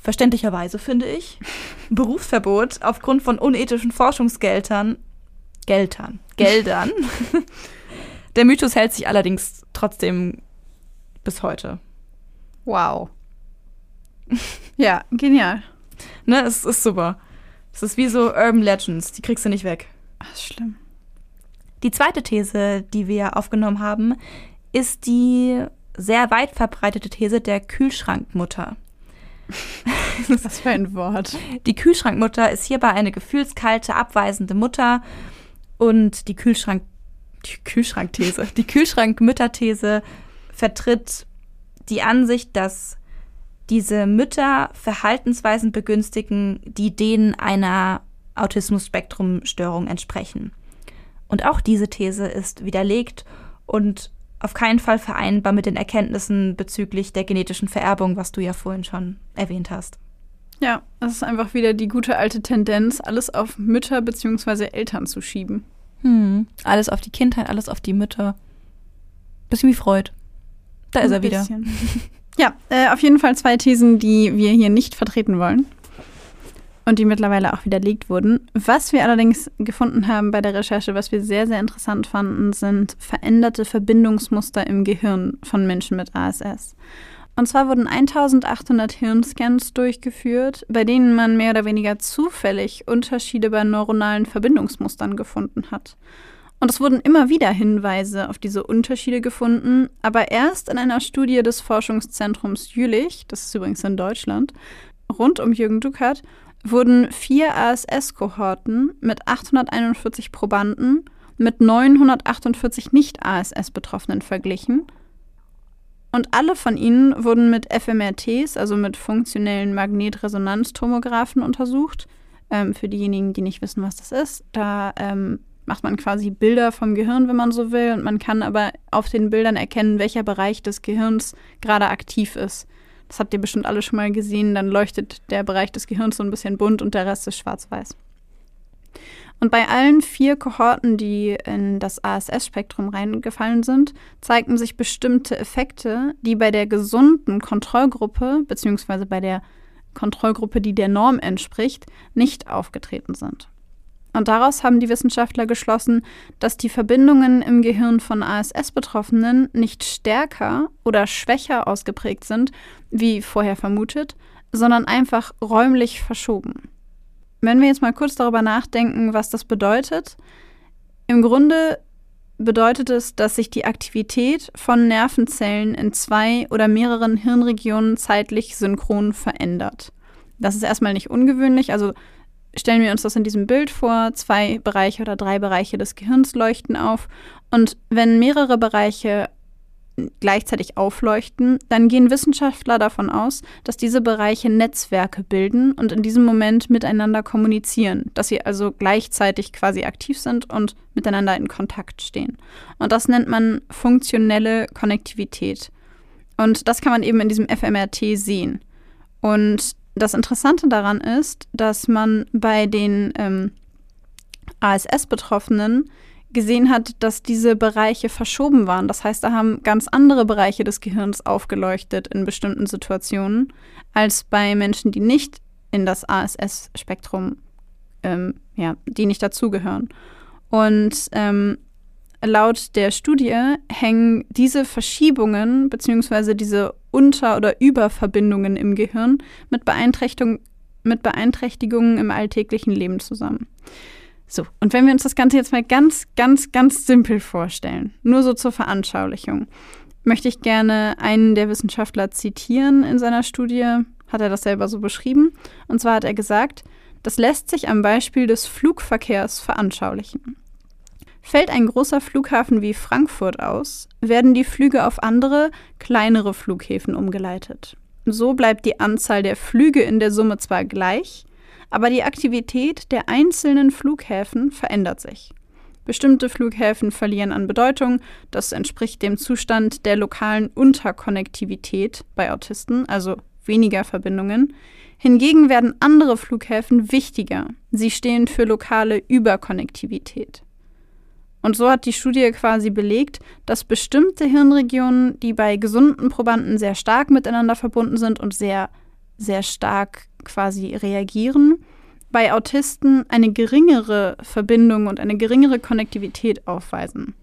verständlicherweise, finde ich, Berufsverbot aufgrund von unethischen Forschungsgeldern. Geldern. Geldern. Der Mythos hält sich allerdings trotzdem bis heute. Wow. ja, genial. Ne, es ist super. Es ist wie so Urban Legends, die kriegst du nicht weg. Ach, schlimm. Die zweite These, die wir aufgenommen haben, ist die sehr weit verbreitete These der Kühlschrankmutter. Was für ein Wort. Die Kühlschrankmutter ist hierbei eine gefühlskalte, abweisende Mutter und die Kühlschrank die Kühlschrankthese, die Kühlschrankmütterthese vertritt die Ansicht, dass diese Mütter Verhaltensweisen begünstigen, die denen einer Autismus-Spektrum-Störung entsprechen. Und auch diese These ist widerlegt und auf keinen Fall vereinbar mit den Erkenntnissen bezüglich der genetischen Vererbung, was du ja vorhin schon erwähnt hast. Ja, es ist einfach wieder die gute alte Tendenz, alles auf Mütter bzw. Eltern zu schieben. Hm. Alles auf die Kindheit, alles auf die Mütter. Bisschen wie Freud. Da ist Ein er wieder. bisschen. Ja, äh, auf jeden Fall zwei Thesen, die wir hier nicht vertreten wollen und die mittlerweile auch widerlegt wurden. Was wir allerdings gefunden haben bei der Recherche, was wir sehr, sehr interessant fanden, sind veränderte Verbindungsmuster im Gehirn von Menschen mit ASS. Und zwar wurden 1800 Hirnscans durchgeführt, bei denen man mehr oder weniger zufällig Unterschiede bei neuronalen Verbindungsmustern gefunden hat. Und es wurden immer wieder Hinweise auf diese Unterschiede gefunden, aber erst in einer Studie des Forschungszentrums Jülich, das ist übrigens in Deutschland, rund um Jürgen Duckert, wurden vier ASS-Kohorten mit 841 Probanden mit 948 Nicht-ASS-Betroffenen verglichen. Und alle von ihnen wurden mit fMRTs, also mit funktionellen Magnetresonanztomographen, untersucht. Ähm, für diejenigen, die nicht wissen, was das ist, da ähm, macht man quasi Bilder vom Gehirn, wenn man so will, und man kann aber auf den Bildern erkennen, welcher Bereich des Gehirns gerade aktiv ist. Das habt ihr bestimmt alle schon mal gesehen, dann leuchtet der Bereich des Gehirns so ein bisschen bunt und der Rest ist schwarz-weiß. Und bei allen vier Kohorten, die in das ASS-Spektrum reingefallen sind, zeigten sich bestimmte Effekte, die bei der gesunden Kontrollgruppe, beziehungsweise bei der Kontrollgruppe, die der Norm entspricht, nicht aufgetreten sind. Und daraus haben die Wissenschaftler geschlossen, dass die Verbindungen im Gehirn von ASS-Betroffenen nicht stärker oder schwächer ausgeprägt sind, wie vorher vermutet, sondern einfach räumlich verschoben. Wenn wir jetzt mal kurz darüber nachdenken, was das bedeutet, im Grunde bedeutet es, dass sich die Aktivität von Nervenzellen in zwei oder mehreren Hirnregionen zeitlich synchron verändert. Das ist erstmal nicht ungewöhnlich, also stellen wir uns das in diesem Bild vor, zwei Bereiche oder drei Bereiche des Gehirns leuchten auf. Und wenn mehrere Bereiche gleichzeitig aufleuchten, dann gehen Wissenschaftler davon aus, dass diese Bereiche Netzwerke bilden und in diesem Moment miteinander kommunizieren, dass sie also gleichzeitig quasi aktiv sind und miteinander in Kontakt stehen. Und das nennt man funktionelle Konnektivität. Und das kann man eben in diesem fMRT sehen. Und das Interessante daran ist, dass man bei den ähm, ASS-Betroffenen gesehen hat, dass diese Bereiche verschoben waren. Das heißt, da haben ganz andere Bereiche des Gehirns aufgeleuchtet in bestimmten Situationen, als bei Menschen, die nicht in das ASS-Spektrum, ähm, ja, die nicht dazugehören. Und ähm, laut der Studie hängen diese Verschiebungen bzw. diese Unter- oder Überverbindungen im Gehirn mit, mit Beeinträchtigungen im alltäglichen Leben zusammen. So, und wenn wir uns das Ganze jetzt mal ganz, ganz, ganz simpel vorstellen, nur so zur Veranschaulichung, möchte ich gerne einen der Wissenschaftler zitieren in seiner Studie, hat er das selber so beschrieben. Und zwar hat er gesagt, das lässt sich am Beispiel des Flugverkehrs veranschaulichen. Fällt ein großer Flughafen wie Frankfurt aus, werden die Flüge auf andere, kleinere Flughäfen umgeleitet. So bleibt die Anzahl der Flüge in der Summe zwar gleich, aber die Aktivität der einzelnen Flughäfen verändert sich. Bestimmte Flughäfen verlieren an Bedeutung, das entspricht dem Zustand der lokalen Unterkonnektivität bei Autisten, also weniger Verbindungen. Hingegen werden andere Flughäfen wichtiger, sie stehen für lokale Überkonnektivität. Und so hat die Studie quasi belegt, dass bestimmte Hirnregionen, die bei gesunden Probanden sehr stark miteinander verbunden sind und sehr, sehr stark quasi reagieren, bei Autisten eine geringere Verbindung und eine geringere Konnektivität aufweisen.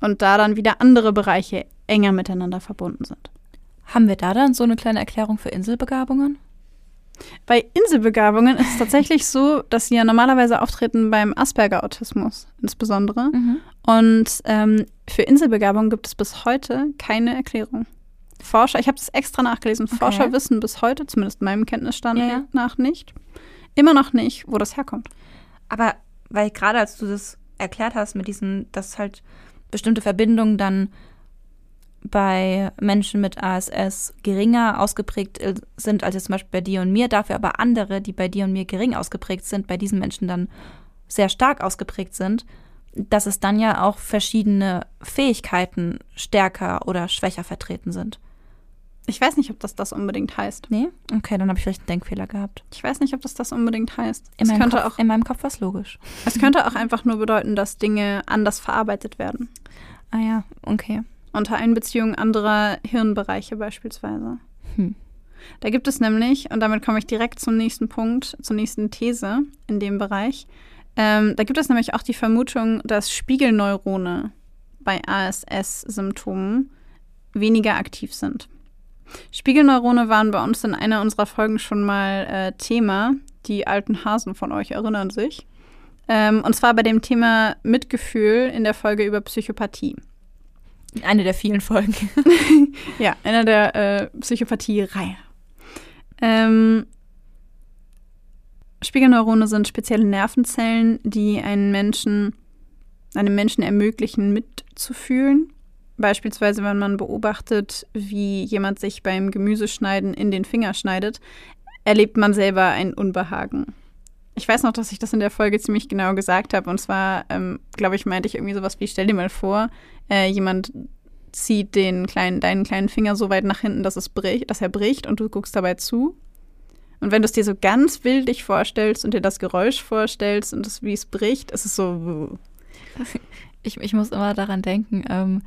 Und da dann wieder andere Bereiche enger miteinander verbunden sind. Haben wir da dann so eine kleine Erklärung für Inselbegabungen? Bei Inselbegabungen ist es tatsächlich so, dass sie ja normalerweise auftreten beim Asperger-Autismus insbesondere. Mhm. Und ähm, für Inselbegabung gibt es bis heute keine Erklärung. Forscher, ich habe das extra nachgelesen, Okay. Forscher wissen bis heute, zumindest meinem Kenntnisstand Ja, ja. nach nicht, immer noch nicht, wo das herkommt. Aber weil gerade als du das erklärt hast mit diesen, dass halt bestimmte Verbindungen dann bei Menschen mit ASS geringer ausgeprägt äh, sind als jetzt zum Beispiel bei dir und mir, dafür aber andere, die bei dir und mir gering ausgeprägt sind, bei diesen Menschen dann sehr stark ausgeprägt sind, dass es dann ja auch verschiedene Fähigkeiten stärker oder schwächer vertreten sind. Ich weiß nicht, ob das das unbedingt heißt. Nee? Okay, dann habe ich vielleicht einen Denkfehler gehabt. Ich weiß nicht, ob das das unbedingt heißt. In, Es meinem, könnte, Kopf, auch, in meinem Kopf war es logisch. es könnte auch einfach nur bedeuten, dass Dinge anders verarbeitet werden. Ah ja, okay. Unter Einbeziehung anderer Hirnbereiche beispielsweise. Hm. Da gibt es nämlich, und damit komme ich direkt zum nächsten Punkt, zur nächsten These in dem Bereich. Ähm, da gibt es nämlich auch die Vermutung, dass Spiegelneurone bei ASS-Symptomen weniger aktiv sind. Spiegelneurone waren bei uns in einer unserer Folgen schon mal äh, Thema. Die alten Hasen von euch erinnern sich. Ähm, und zwar bei dem Thema Mitgefühl in der Folge über Psychopathie. Eine der vielen Folgen. Ja, einer der äh, Psychopathie-Reihe. Ähm, Spiegelneurone sind spezielle Nervenzellen, die einen Menschen, einem Menschen ermöglichen, mitzufühlen. Beispielsweise, wenn man beobachtet, wie jemand sich beim Gemüseschneiden in den Finger schneidet, erlebt man selber ein Unbehagen. Ich weiß noch, dass ich das in der Folge ziemlich genau gesagt habe. Und zwar, ähm, glaube ich, meinte ich irgendwie sowas wie, stell dir mal vor, äh, jemand zieht den kleinen, deinen kleinen Finger so weit nach hinten, dass, es bricht, dass er bricht und du guckst dabei zu. Und wenn du es dir so ganz bildlich vorstellst und dir das Geräusch vorstellst und wie es bricht, ist es so. Ich, ich muss immer daran denken, ähm,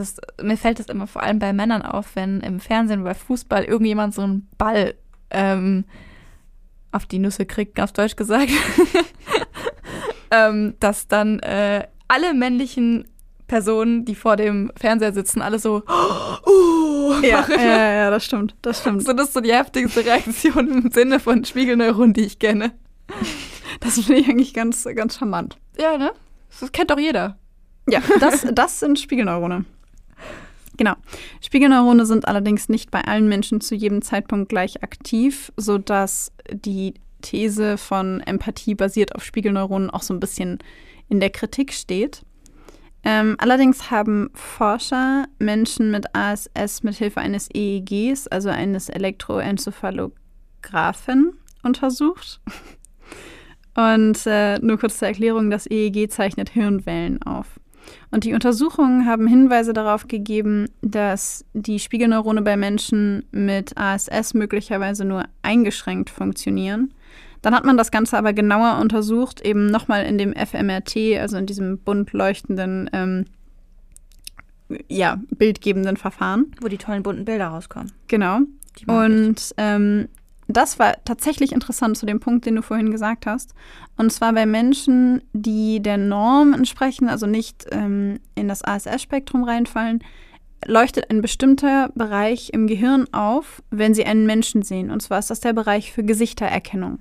das, mir fällt das immer vor allem bei Männern auf, wenn im Fernsehen bei Fußball irgendjemand so einen Ball ähm, auf die Nüsse kriegt, auf Deutsch gesagt, ähm, dass dann äh, alle männlichen Personen, die vor dem Fernseher sitzen, alle so, uh, Ja, ja, ja, das stimmt. Das stimmt. So, das ist so die heftigste Reaktion im Sinne von Spiegelneuronen, die ich kenne. Das finde ich eigentlich ganz, ganz charmant. Ja, ne? Das kennt doch jeder. Ja, das, das sind Spiegelneurone. Genau. Spiegelneurone sind allerdings nicht bei allen Menschen zu jedem Zeitpunkt gleich aktiv, sodass die These von Empathie basiert auf Spiegelneuronen auch so ein bisschen in der Kritik steht. Ähm, allerdings haben Forscher Menschen mit ASS mithilfe eines EEGs, also eines Elektroencephalographen, untersucht. Und äh, nur kurz zur Erklärung, das EEG zeichnet Hirnwellen auf. Und die Untersuchungen haben Hinweise darauf gegeben, dass die Spiegelneurone bei Menschen mit ASS möglicherweise nur eingeschränkt funktionieren. Dann hat man das Ganze aber genauer untersucht, eben nochmal in dem FMRT, also in diesem bunt leuchtenden, ähm, ja, bildgebenden Verfahren. Wo die tollen bunten Bilder rauskommen. Genau. Und ähm, das war tatsächlich interessant zu dem Punkt, den du vorhin gesagt hast. Und zwar bei Menschen, die der Norm entsprechen, also nicht ähm, in das ASS-Spektrum reinfallen, leuchtet ein bestimmter Bereich im Gehirn auf, wenn sie einen Menschen sehen. Und zwar ist das der Bereich für Gesichtererkennung.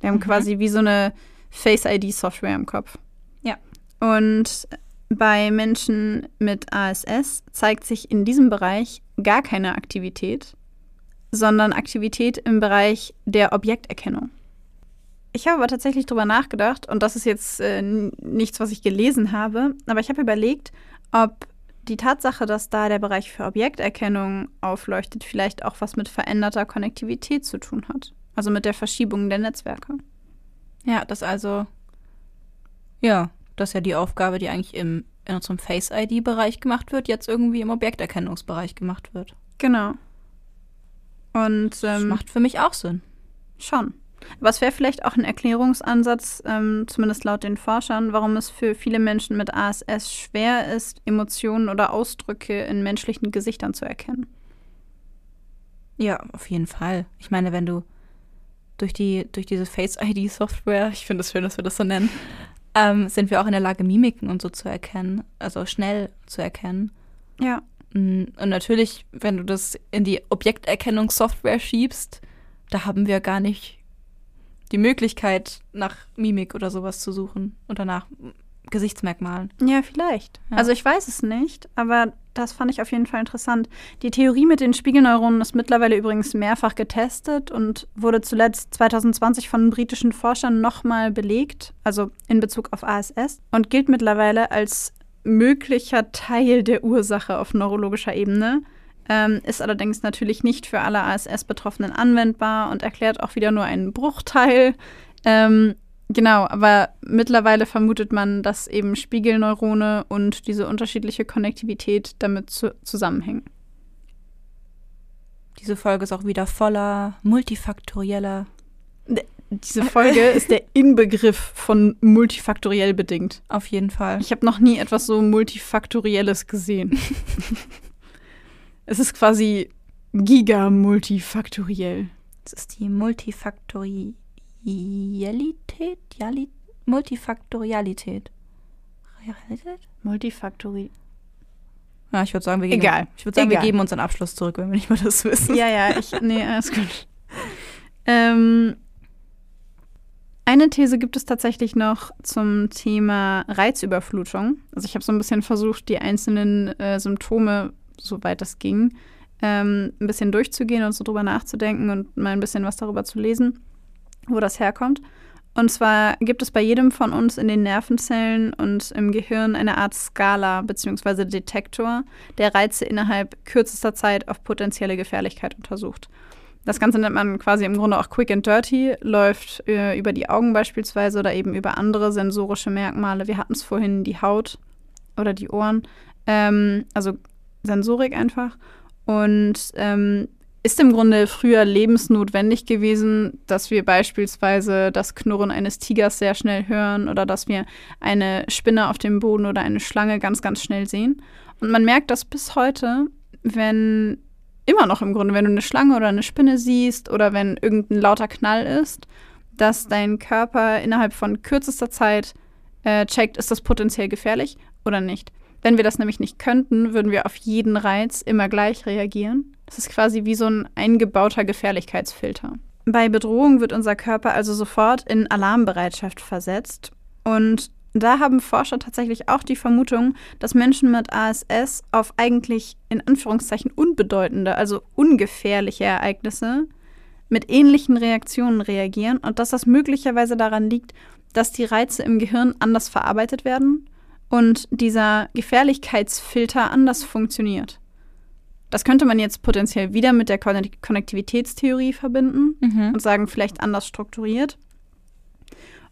Wir haben Mhm. quasi wie so eine Face-ID-Software im Kopf. Ja. Und bei Menschen mit ASS zeigt sich in diesem Bereich gar keine Aktivität, sondern Aktivität im Bereich der Objekterkennung. Ich habe aber tatsächlich drüber nachgedacht, und das ist jetzt äh, nichts, was ich gelesen habe, aber ich habe überlegt, ob die Tatsache, dass da der Bereich für Objekterkennung aufleuchtet, vielleicht auch was mit veränderter Konnektivität zu tun hat. Also mit der Verschiebung der Netzwerke. Ja, das also. Ja, das ist ja die Aufgabe, die eigentlich im, in unserem Face-ID-Bereich gemacht wird, jetzt irgendwie im Objekterkennungsbereich gemacht wird. Genau. Und Das ähm, macht für mich auch Sinn. Schon. Aber es wäre vielleicht auch ein Erklärungsansatz, ähm, zumindest laut den Forschern, warum es für viele Menschen mit ASS schwer ist, Emotionen oder Ausdrücke in menschlichen Gesichtern zu erkennen. Ja, auf jeden Fall. Ich meine, wenn du durch die, durch diese Face-ID-Software, ich finde es schön, dass wir das so nennen, ähm, sind wir auch in der Lage, Mimiken und so zu erkennen, also schnell zu erkennen. Ja. Mm, Und natürlich, wenn du das in die Objekterkennungssoftware schiebst, da haben wir gar nicht die Möglichkeit, nach Mimik oder sowas zu suchen und danach Gesichtsmerkmalen. Ja, vielleicht. Ja. Also ich weiß es nicht, aber das fand ich auf jeden Fall interessant. Die Theorie mit den Spiegelneuronen ist mittlerweile übrigens mehrfach getestet und wurde zuletzt 2020 von britischen Forschern nochmal belegt, also in Bezug auf ASS, und gilt mittlerweile als möglicher Teil der Ursache auf neurologischer Ebene. Ähm, ist allerdings natürlich nicht für alle ASS-Betroffenen anwendbar und erklärt auch wieder nur einen Bruchteil. Ähm, Genau, aber mittlerweile vermutet man, dass eben Spiegelneurone und diese unterschiedliche Konnektivität damit zu zusammenhängen. Diese Folge ist auch wieder voller multifaktorieller. Diese Folge ist der Inbegriff von multifaktoriell bedingt. Auf jeden Fall. Ich habe noch nie etwas so multifaktorielles gesehen. es ist quasi giga-multifaktoriell. Das ist die Multifaktorialität. Jali, Multifaktorialität. Realität? Multifaktori. Ja, ich würde sagen, wir geben, Egal. Ich würde sagen, Egal. wir geben uns einen Abschluss zurück, wenn wir nicht mal das wissen. Ja, ja, ich. Nee, alles gut. Ähm, eine These gibt es tatsächlich noch zum Thema Reizüberflutung. Also ich habe so ein bisschen versucht, die einzelnen äh, Symptome, soweit das ging, ähm, ein bisschen durchzugehen und so drüber nachzudenken und mal ein bisschen was darüber zu lesen, wo das herkommt. Und zwar gibt es bei jedem von uns in den Nervenzellen und im Gehirn eine Art Skala bzw. Detektor, der Reize innerhalb kürzester Zeit auf potenzielle Gefährlichkeit untersucht. Das Ganze nennt man quasi im Grunde auch Quick and Dirty, läuft äh, über die Augen beispielsweise oder eben über andere sensorische Merkmale. Wir hatten es vorhin die Haut oder die Ohren, ähm, also Sensorik einfach. Und ähm, ist im Grunde früher lebensnotwendig gewesen, dass wir beispielsweise das Knurren eines Tigers sehr schnell hören oder dass wir eine Spinne auf dem Boden oder eine Schlange ganz, ganz schnell sehen. Und man merkt das bis heute, wenn immer noch im Grunde, wenn du eine Schlange oder eine Spinne siehst oder wenn irgendein lauter Knall ist, dass dein Körper innerhalb von kürzester Zeit äh, checkt, ist das potenziell gefährlich oder nicht. Wenn wir das nämlich nicht könnten, würden wir auf jeden Reiz immer gleich reagieren. Das ist quasi wie so ein eingebauter Gefährlichkeitsfilter. Bei Bedrohung wird unser Körper also sofort in Alarmbereitschaft versetzt. Und da haben Forscher tatsächlich auch die Vermutung, dass Menschen mit ASS auf eigentlich in Anführungszeichen unbedeutende, also ungefährliche Ereignisse mit ähnlichen Reaktionen reagieren und dass das möglicherweise daran liegt, dass die Reize im Gehirn anders verarbeitet werden und dieser Gefährlichkeitsfilter anders funktioniert. Das könnte man jetzt potenziell wieder mit der Konne- Konnektivitätstheorie verbinden Mhm. und sagen, vielleicht anders strukturiert.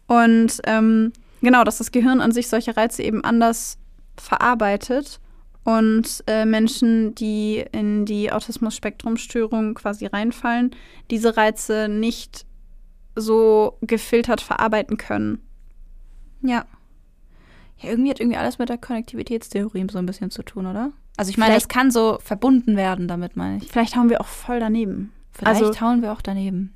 Und ähm, genau, dass das Gehirn an sich solche Reize eben anders verarbeitet und äh, Menschen, die in die Autismus-Spektrum-Störung quasi reinfallen, diese Reize nicht so gefiltert verarbeiten können. Ja. Ja, irgendwie hat irgendwie alles mit der Konnektivitätstheorie so ein bisschen zu tun, oder? Also ich meine, Vielleicht- das kann so verbunden werden damit, meine ich. Vielleicht hauen wir auch voll daneben. Vielleicht Also- hauen wir auch daneben.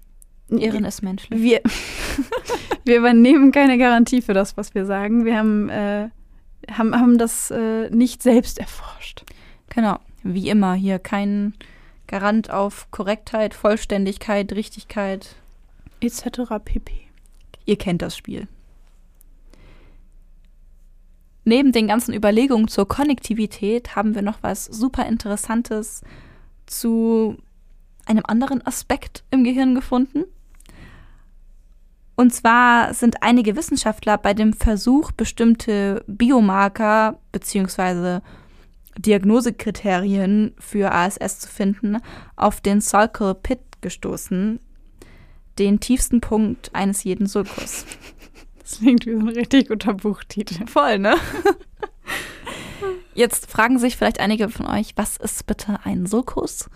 Irren ist menschlich. Wir, wir übernehmen keine Garantie für das, was wir sagen. Wir haben, äh, haben, haben das äh, nicht selbst erforscht. Genau. Wie immer hier kein Garant auf Korrektheit, Vollständigkeit, Richtigkeit. Etc. pp. Ihr kennt das Spiel. Neben den ganzen Überlegungen zur Konnektivität haben wir noch was super Interessantes zu einem anderen Aspekt im Gehirn gefunden. Und zwar sind einige Wissenschaftler bei dem Versuch, bestimmte Biomarker bzw. Diagnosekriterien für ASS zu finden, auf den Sulcal Pit gestoßen, den tiefsten Punkt eines jeden Sulkus. Das klingt wie so ein richtig guter Buchtitel. Voll, ne? Jetzt fragen sich vielleicht einige von euch, was ist bitte ein Sulkus?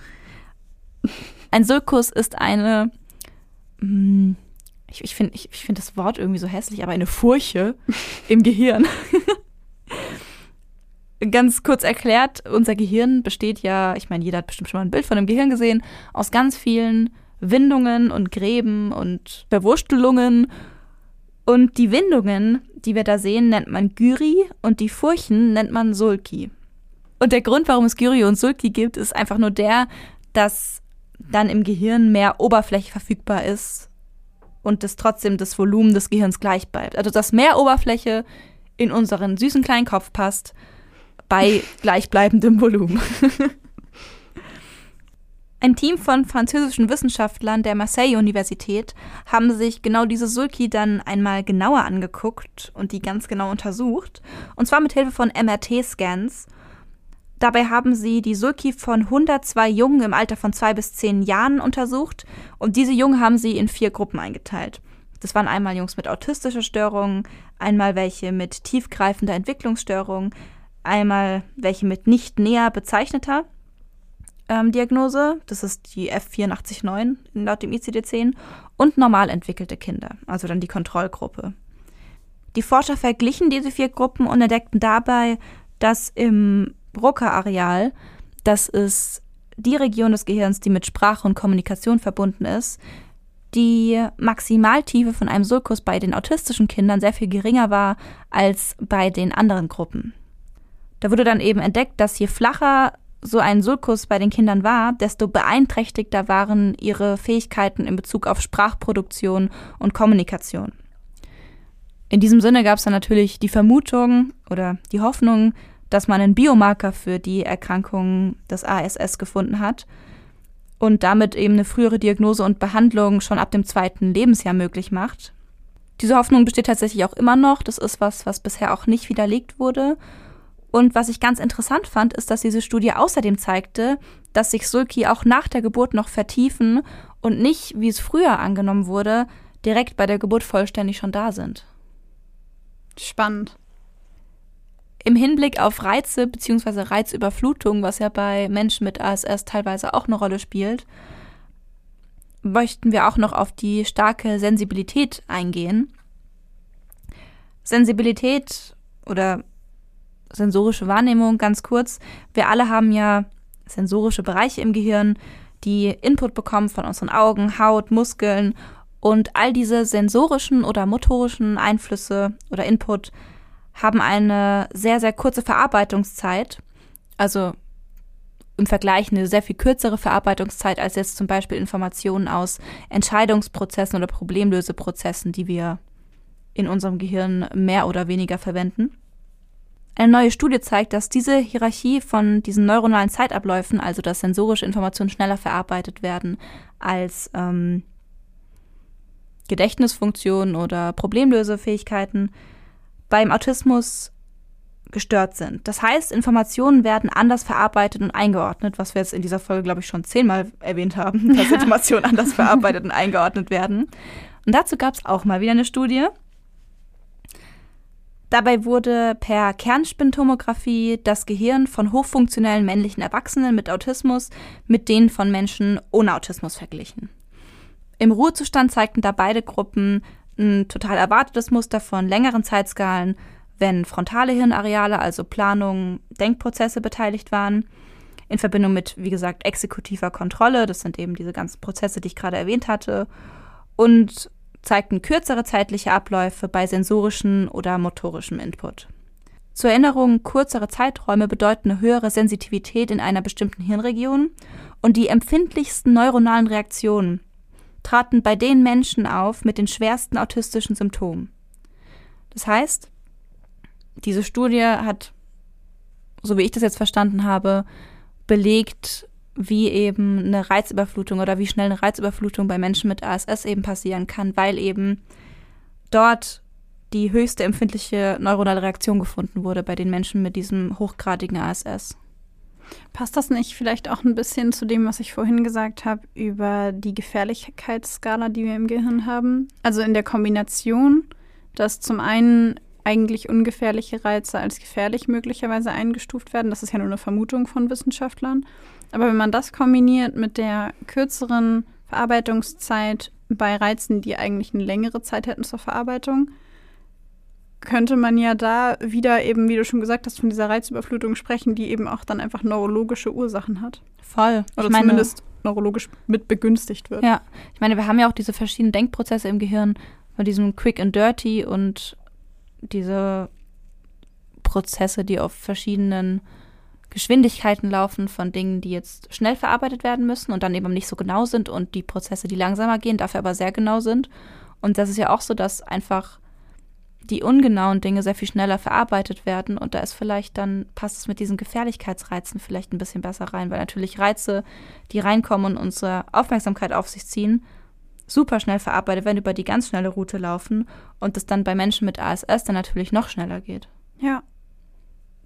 Ein Sulkus ist eine, mm, ich, ich finde ich, ich find das Wort irgendwie so hässlich, aber eine Furche im Gehirn. Ganz kurz erklärt, unser Gehirn besteht ja, ich meine, jeder hat bestimmt schon mal ein Bild von einem Gehirn gesehen, aus ganz vielen Windungen und Gräben und Verwurstelungen. Und die Windungen, die wir da sehen, nennt man Gyri und die Furchen nennt man Sulki. Und der Grund, warum es Gyri und Sulki gibt, ist einfach nur der, dass dann im Gehirn mehr Oberfläche verfügbar ist und das trotzdem das Volumen des Gehirns gleich bleibt. Also dass mehr Oberfläche in unseren süßen kleinen Kopf passt bei gleichbleibendem Volumen. Ein Team von französischen Wissenschaftlern der Marseille-Universität haben sich genau diese Sulki dann einmal genauer angeguckt und die ganz genau untersucht. Und zwar mit Hilfe von MRT-Scans. Dabei haben sie die Sulki von 102 Jungen im Alter von zwei bis zehn Jahren untersucht und diese Jungen haben sie in vier Gruppen eingeteilt. Das waren einmal Jungs mit autistischer Störung, einmal welche mit tiefgreifender Entwicklungsstörung, einmal welche mit nicht näher bezeichneter ähm, Diagnose, das ist die F849 laut dem ICD-10, und normal entwickelte Kinder, also dann die Kontrollgruppe. Die Forscher verglichen diese vier Gruppen und entdeckten dabei, dass im Broca-Areal, das ist die Region des Gehirns, die mit Sprache und Kommunikation verbunden ist, die Maximaltiefe von einem Sulkus bei den autistischen Kindern sehr viel geringer war als bei den anderen Gruppen. Da wurde dann eben entdeckt, dass je flacher so ein Sulkus bei den Kindern war, desto beeinträchtigter waren ihre Fähigkeiten in Bezug auf Sprachproduktion und Kommunikation. In diesem Sinne gab es dann natürlich die Vermutung oder die Hoffnung, dass man einen Biomarker für die Erkrankung des ASS gefunden hat und damit eben eine frühere Diagnose und Behandlung schon ab dem zweiten Lebensjahr möglich macht. Diese Hoffnung besteht tatsächlich auch immer noch. Das ist was, was bisher auch nicht widerlegt wurde. Und was ich ganz interessant fand, ist, dass diese Studie außerdem zeigte, dass sich Sulki auch nach der Geburt noch vertiefen und nicht, wie es früher angenommen wurde, direkt bei der Geburt vollständig schon da sind. Spannend. Im Hinblick auf Reize bzw. Reizüberflutung, was ja bei Menschen mit ASS teilweise auch eine Rolle spielt, möchten wir auch noch auf die starke Sensibilität eingehen. Sensibilität oder sensorische Wahrnehmung ganz kurz. Wir alle haben ja sensorische Bereiche im Gehirn, die Input bekommen von unseren Augen, Haut, Muskeln und all diese sensorischen oder motorischen Einflüsse oder Input haben eine sehr, sehr kurze Verarbeitungszeit. Also im Vergleich eine sehr viel kürzere Verarbeitungszeit als jetzt zum Beispiel Informationen aus Entscheidungsprozessen oder Problemlöseprozessen, die wir in unserem Gehirn mehr oder weniger verwenden. Eine neue Studie zeigt, dass diese Hierarchie von diesen neuronalen Zeitabläufen, also dass sensorische Informationen schneller verarbeitet werden als ähm, Gedächtnisfunktionen oder Problemlösefähigkeiten, beim Autismus gestört sind. Das heißt, Informationen werden anders verarbeitet und eingeordnet, was wir jetzt in dieser Folge, glaube ich, schon zehnmal erwähnt haben, dass Informationen anders verarbeitet und eingeordnet werden. Und dazu gab es auch mal wieder eine Studie, Dabei wurde per Kernspintomographie das Gehirn von hochfunktionellen männlichen Erwachsenen mit Autismus mit denen von Menschen ohne Autismus verglichen. Im Ruhezustand zeigten da beide Gruppen ein total erwartetes Muster von längeren Zeitskalen, wenn frontale Hirnareale, also Planung, Denkprozesse beteiligt waren, in Verbindung mit, wie gesagt, exekutiver Kontrolle, das sind eben diese ganzen Prozesse, die ich gerade erwähnt hatte, und zeigten kürzere zeitliche Abläufe bei sensorischen oder motorischem Input. Zur Erinnerung, kürzere Zeiträume bedeuten eine höhere Sensitivität in einer bestimmten Hirnregion und die empfindlichsten neuronalen Reaktionen traten bei den Menschen auf mit den schwersten autistischen Symptomen. Das heißt, diese Studie hat, so wie ich das jetzt verstanden habe, belegt, wie eben eine Reizüberflutung oder wie schnell eine Reizüberflutung bei Menschen mit ASS eben passieren kann, weil eben dort die höchste empfindliche neuronale Reaktion gefunden wurde bei den Menschen mit diesem hochgradigen ASS. Passt das nicht vielleicht auch ein bisschen zu dem, was ich vorhin gesagt habe, über die Gefährlichkeitsskala, die wir im Gehirn haben? Also in der Kombination, dass zum einen eigentlich ungefährliche Reize als gefährlich möglicherweise eingestuft werden. Das ist ja nur eine Vermutung von Wissenschaftlern. Aber wenn man das kombiniert mit der kürzeren Verarbeitungszeit bei Reizen, die eigentlich eine längere Zeit hätten zur Verarbeitung, könnte man ja da wieder eben, wie du schon gesagt hast, von dieser Reizüberflutung sprechen, die eben auch dann einfach neurologische Ursachen hat. Voll. Oder meine, zumindest neurologisch mit begünstigt wird. Ja, ich meine, wir haben ja auch diese verschiedenen Denkprozesse im Gehirn, von diesem Quick and Dirty und diese Prozesse, die auf verschiedenen Geschwindigkeiten laufen von Dingen, die jetzt schnell verarbeitet werden müssen und dann eben nicht so genau sind und die Prozesse, die langsamer gehen, dafür aber sehr genau sind. Und das ist ja auch so, dass einfach die ungenauen Dinge sehr viel schneller verarbeitet werden und da ist vielleicht dann, passt es mit diesen Gefährlichkeitsreizen vielleicht ein bisschen besser rein, weil natürlich Reize, die reinkommen und unsere Aufmerksamkeit auf sich ziehen, super schnell verarbeitet werden, über die ganz schnelle Route laufen und das dann bei Menschen mit ASS dann natürlich noch schneller geht. Ja.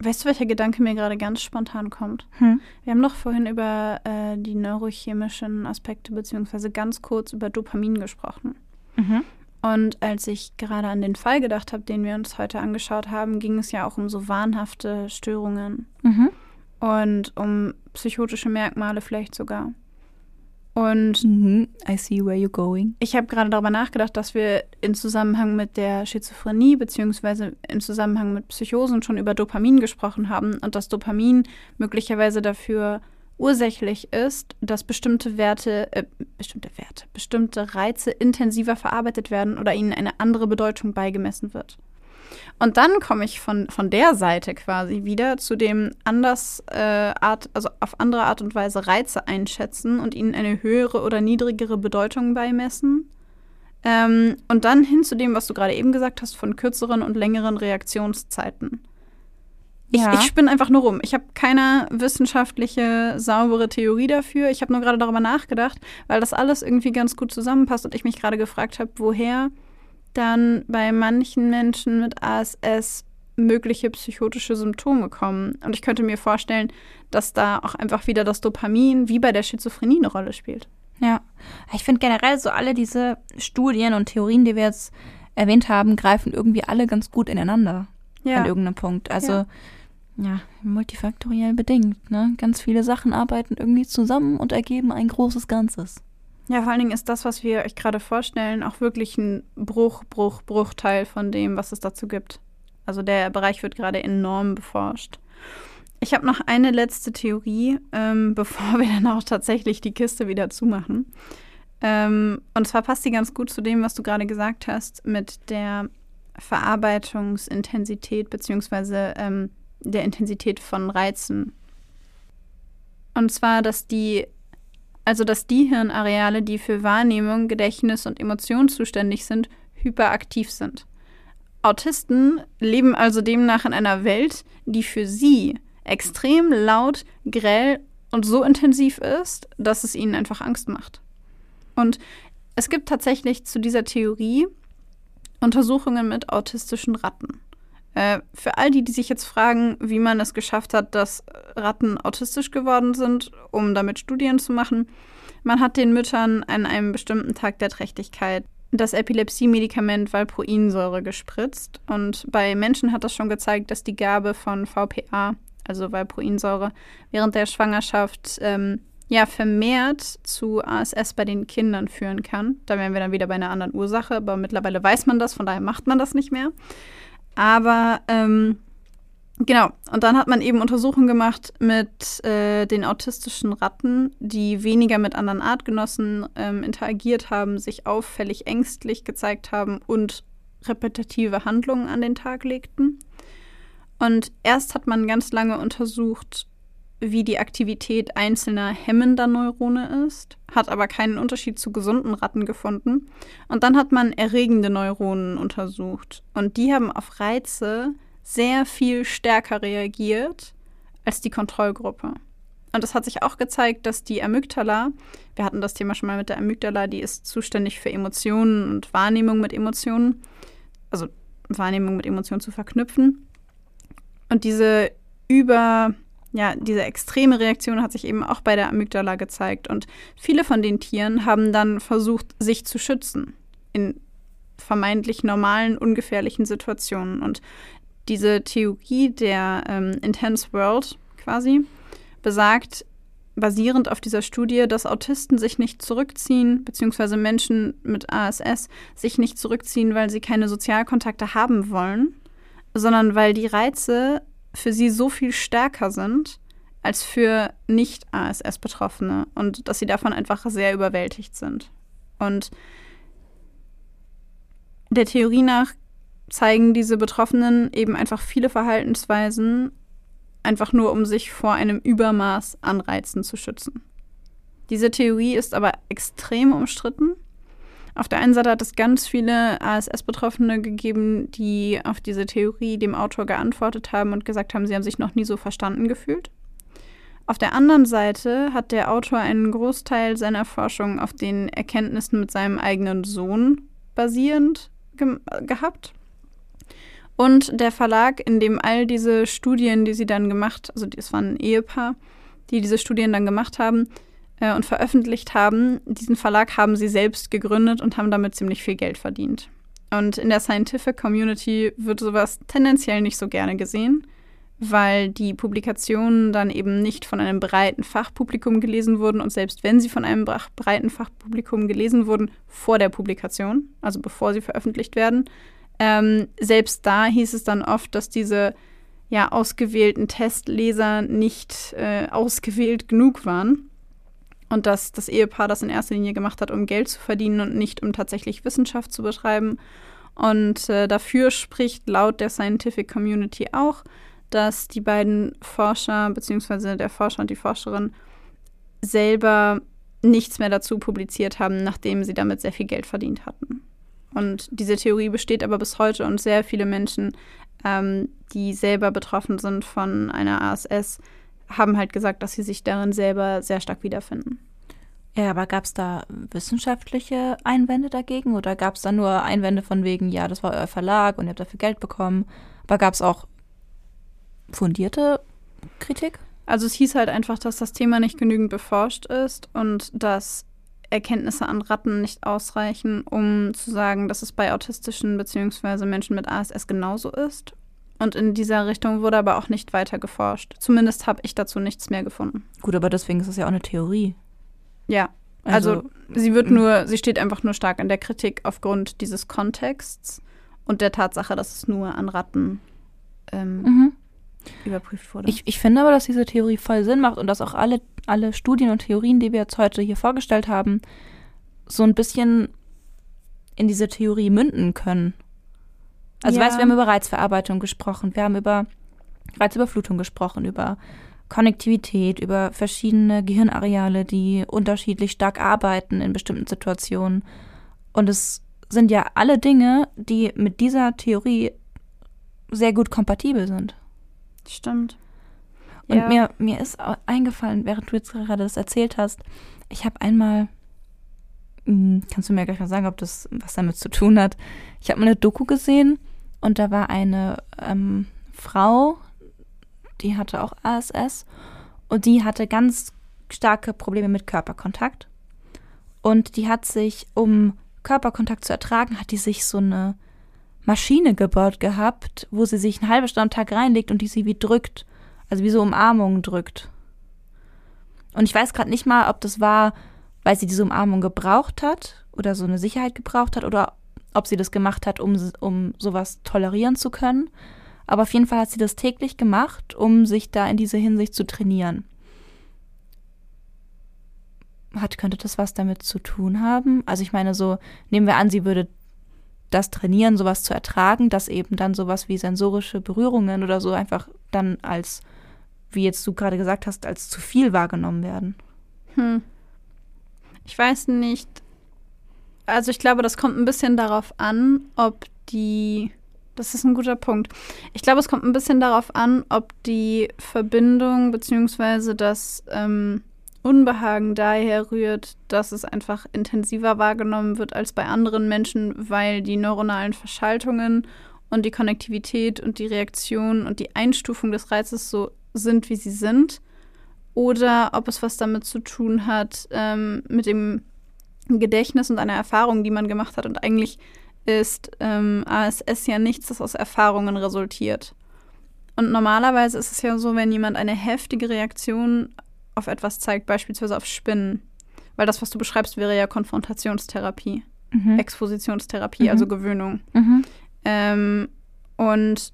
Weißt du, welcher Gedanke mir gerade ganz spontan kommt? Hm. Wir haben doch vorhin über äh, die neurochemischen Aspekte beziehungsweise ganz kurz über Dopamin gesprochen. Mhm. Und als ich gerade an den Fall gedacht habe, den wir uns heute angeschaut haben, ging es ja auch um so wahnhafte Störungen Mhm. und um psychotische Merkmale vielleicht sogar. Und Mhm. I see where you're going. ich habe gerade darüber nachgedacht, dass wir in Zusammenhang mit der Schizophrenie beziehungsweise im Zusammenhang mit Psychosen schon über Dopamin gesprochen haben und dass Dopamin möglicherweise dafür ursächlich ist, dass bestimmte Werte, äh, bestimmte Werte, bestimmte Reize intensiver verarbeitet werden oder ihnen eine andere Bedeutung beigemessen wird. Und dann komme ich von, von der Seite quasi wieder zu dem anders äh, Art, also auf andere Art und Weise Reize einschätzen und ihnen eine höhere oder niedrigere Bedeutung beimessen. Ähm, und dann hin zu dem, was du gerade eben gesagt hast, von kürzeren und längeren Reaktionszeiten. Ich, Ja. ich spinne einfach nur rum. Ich habe keine wissenschaftliche, saubere Theorie dafür. Ich habe nur gerade darüber nachgedacht, weil das alles irgendwie ganz gut zusammenpasst und ich mich gerade gefragt habe, woher dann bei manchen Menschen mit ASS mögliche psychotische Symptome kommen. Und ich könnte mir vorstellen, dass da auch einfach wieder das Dopamin wie bei der Schizophrenie eine Rolle spielt. Ja, ich finde generell so alle diese Studien und Theorien, die wir jetzt erwähnt haben, greifen irgendwie alle ganz gut ineinander an irgendeinem Punkt. Also Ja. Ja. multifaktoriell bedingt. Ne? Ganz viele Sachen arbeiten irgendwie zusammen und ergeben ein großes Ganzes. Ja, vor allen Dingen ist das, was wir euch gerade vorstellen, auch wirklich ein Bruch, Bruch, Bruchteil von dem, was es dazu gibt. Also der Bereich wird gerade enorm beforscht. Ich habe noch eine letzte Theorie, ähm, bevor wir dann auch tatsächlich die Kiste wieder zumachen. Ähm, und zwar passt die ganz gut zu dem, was du gerade gesagt hast, mit der Verarbeitungsintensität beziehungsweise ähm, der Intensität von Reizen. Und zwar, dass die also dass die Hirnareale, die für Wahrnehmung, Gedächtnis und Emotion zuständig sind, hyperaktiv sind. Autisten leben also demnach in einer Welt, die für sie extrem laut, grell und so intensiv ist, dass es ihnen einfach Angst macht. Und es gibt tatsächlich zu dieser Theorie Untersuchungen mit autistischen Ratten. Äh, für all die, die sich jetzt fragen, wie man es geschafft hat, dass Ratten autistisch geworden sind, um damit Studien zu machen, man hat den Müttern an einem bestimmten Tag der Trächtigkeit das Epilepsie-Medikament Valproinsäure gespritzt. Und bei Menschen hat das schon gezeigt, dass die Gabe von VPA, also Valproinsäure, während der Schwangerschaft ähm, ja vermehrt zu ASS bei den Kindern führen kann. Da wären wir dann wieder bei einer anderen Ursache, aber mittlerweile weiß man das, von daher macht man das nicht mehr. Aber ähm, genau, und dann hat man eben Untersuchungen gemacht mit äh, den autistischen Ratten, die weniger mit anderen Artgenossen ähm, interagiert haben, sich auffällig ängstlich gezeigt haben und repetitive Handlungen an den Tag legten. Und erst hat man ganz lange untersucht, wie die Aktivität einzelner hemmender Neurone ist, hat aber keinen Unterschied zu gesunden Ratten gefunden. Und dann hat man erregende Neuronen untersucht. Und die haben auf Reize sehr viel stärker reagiert als die Kontrollgruppe. Und es hat sich auch gezeigt, dass die Amygdala, wir hatten das Thema schon mal mit der Amygdala, die ist zuständig für Emotionen und Wahrnehmung mit Emotionen, also Wahrnehmung mit Emotionen zu verknüpfen. Und diese über ja, diese extreme Reaktion hat sich eben auch bei der Amygdala gezeigt. Und viele von den Tieren haben dann versucht, sich zu schützen in vermeintlich normalen, ungefährlichen Situationen. Und diese Theorie der ähm, Intense World quasi besagt, basierend auf dieser Studie, dass Autisten sich nicht zurückziehen, beziehungsweise Menschen mit ASS sich nicht zurückziehen, weil sie keine Sozialkontakte haben wollen, sondern weil die Reize für sie so viel stärker sind als für Nicht-ASS-Betroffene und dass sie davon einfach sehr überwältigt sind. Und der Theorie nach zeigen diese Betroffenen eben einfach viele Verhaltensweisen, einfach nur um sich vor einem Übermaß an Reizen zu schützen. Diese Theorie ist aber extrem umstritten. Auf der einen Seite hat es ganz viele ASS-Betroffene gegeben, die auf diese Theorie dem Autor geantwortet haben und gesagt haben, sie haben sich noch nie so verstanden gefühlt. Auf der anderen Seite hat der Autor einen Großteil seiner Forschung auf den Erkenntnissen mit seinem eigenen Sohn basierend ge gehabt. Und der Verlag, in dem all diese Studien, die sie dann gemacht, also es waren ein Ehepaar, die diese Studien dann gemacht haben äh, und veröffentlicht haben, diesen Verlag haben sie selbst gegründet und haben damit ziemlich viel Geld verdient. Und in der Scientific Community wird sowas tendenziell nicht so gerne gesehen, weil die Publikationen dann eben nicht von einem breiten Fachpublikum gelesen wurden. Und selbst wenn sie von einem breiten Fachpublikum gelesen wurden vor der Publikation, also bevor sie veröffentlicht werden, ähm, selbst da hieß es dann oft, dass diese ja ausgewählten Testleser nicht äh, ausgewählt genug waren und dass das Ehepaar das in erster Linie gemacht hat, um Geld zu verdienen und nicht um tatsächlich Wissenschaft zu betreiben. Und äh, dafür spricht laut der Scientific Community auch, dass die beiden Forscher, beziehungsweise der Forscher und die Forscherin, selber nichts mehr dazu publiziert haben, nachdem sie damit sehr viel Geld verdient hatten. Und diese Theorie besteht aber bis heute und sehr viele Menschen, ähm, die selber betroffen sind von einer ASS, haben halt gesagt, dass sie sich darin selber sehr stark wiederfinden. Ja, aber gab es da wissenschaftliche Einwände dagegen oder gab es da nur Einwände von wegen, ja, das war euer Verlag und ihr habt dafür Geld bekommen? Aber gab es auch fundierte Kritik? Also es hieß halt einfach, dass das Thema nicht genügend beforscht ist und dass Erkenntnisse an Ratten nicht ausreichen, um zu sagen, dass es bei autistischen bzw. Menschen mit ASS genauso ist. Und in dieser Richtung wurde aber auch nicht weiter geforscht. Zumindest habe ich dazu nichts mehr gefunden. Gut, aber deswegen ist es ja auch eine Theorie. Ja. Also, also sie wird nur, sie steht einfach nur stark in der Kritik aufgrund dieses Kontexts und der Tatsache, dass es nur an Ratten ähm, mhm. überprüft wurde. Ich, ich finde aber, dass diese Theorie voll Sinn macht und dass auch alle alle Studien und Theorien, die wir jetzt heute hier vorgestellt haben, so ein bisschen in diese Theorie münden können. Also ja. weißt, wir haben über Reizverarbeitung gesprochen, wir haben über Reizüberflutung gesprochen, über Konnektivität, über verschiedene Gehirnareale, die unterschiedlich stark arbeiten in bestimmten Situationen. Und es sind ja alle Dinge, die mit dieser Theorie sehr gut kompatibel sind. Stimmt. Und ja. mir, mir ist eingefallen, während du jetzt gerade das erzählt hast, ich habe einmal, hm, kannst du mir gleich mal sagen, ob das was damit zu tun hat? Ich habe mal eine Doku gesehen und da war eine ähm, Frau, die hatte auch ASS und die hatte ganz starke Probleme mit Körperkontakt. Und die hat sich, um Körperkontakt zu ertragen, hat die sich so eine Maschine gebaut gehabt, wo sie sich eine halbe Stunde am Tag reinlegt und die sie wie drückt. Also wie so Umarmungen drückt. Und ich weiß gerade nicht mal, ob das war, weil sie diese Umarmung gebraucht hat oder so eine Sicherheit gebraucht hat oder ob sie das gemacht hat, um, um sowas tolerieren zu können. Aber auf jeden Fall hat sie das täglich gemacht, um sich da in diese Hinsicht zu trainieren. Hat, könnte das was damit zu tun haben? Also ich meine, so nehmen wir an, sie würde das trainieren, sowas zu ertragen, dass eben dann sowas wie sensorische Berührungen oder so einfach dann als wie jetzt du gerade gesagt hast, als zu viel wahrgenommen werden? Hm. Ich weiß nicht. Also ich glaube, das kommt ein bisschen darauf an, ob die. Das ist ein guter Punkt. Ich glaube, es kommt ein bisschen darauf an, ob die Verbindung bzw. das ähm, Unbehagen daher rührt, dass es einfach intensiver wahrgenommen wird als bei anderen Menschen, weil die neuronalen Verschaltungen und die Konnektivität und die Reaktion und die Einstufung des Reizes so sind, wie sie sind, oder ob es was damit zu tun hat ähm, mit dem Gedächtnis und einer Erfahrung, die man gemacht hat. Und eigentlich ist ähm, ASS ja nichts, das aus Erfahrungen resultiert. Und normalerweise ist es ja so, wenn jemand eine heftige Reaktion auf etwas zeigt, beispielsweise auf Spinnen, weil das, was du beschreibst, wäre ja Konfrontationstherapie, mhm. Expositionstherapie, mhm. also Gewöhnung. Mhm. Ähm, und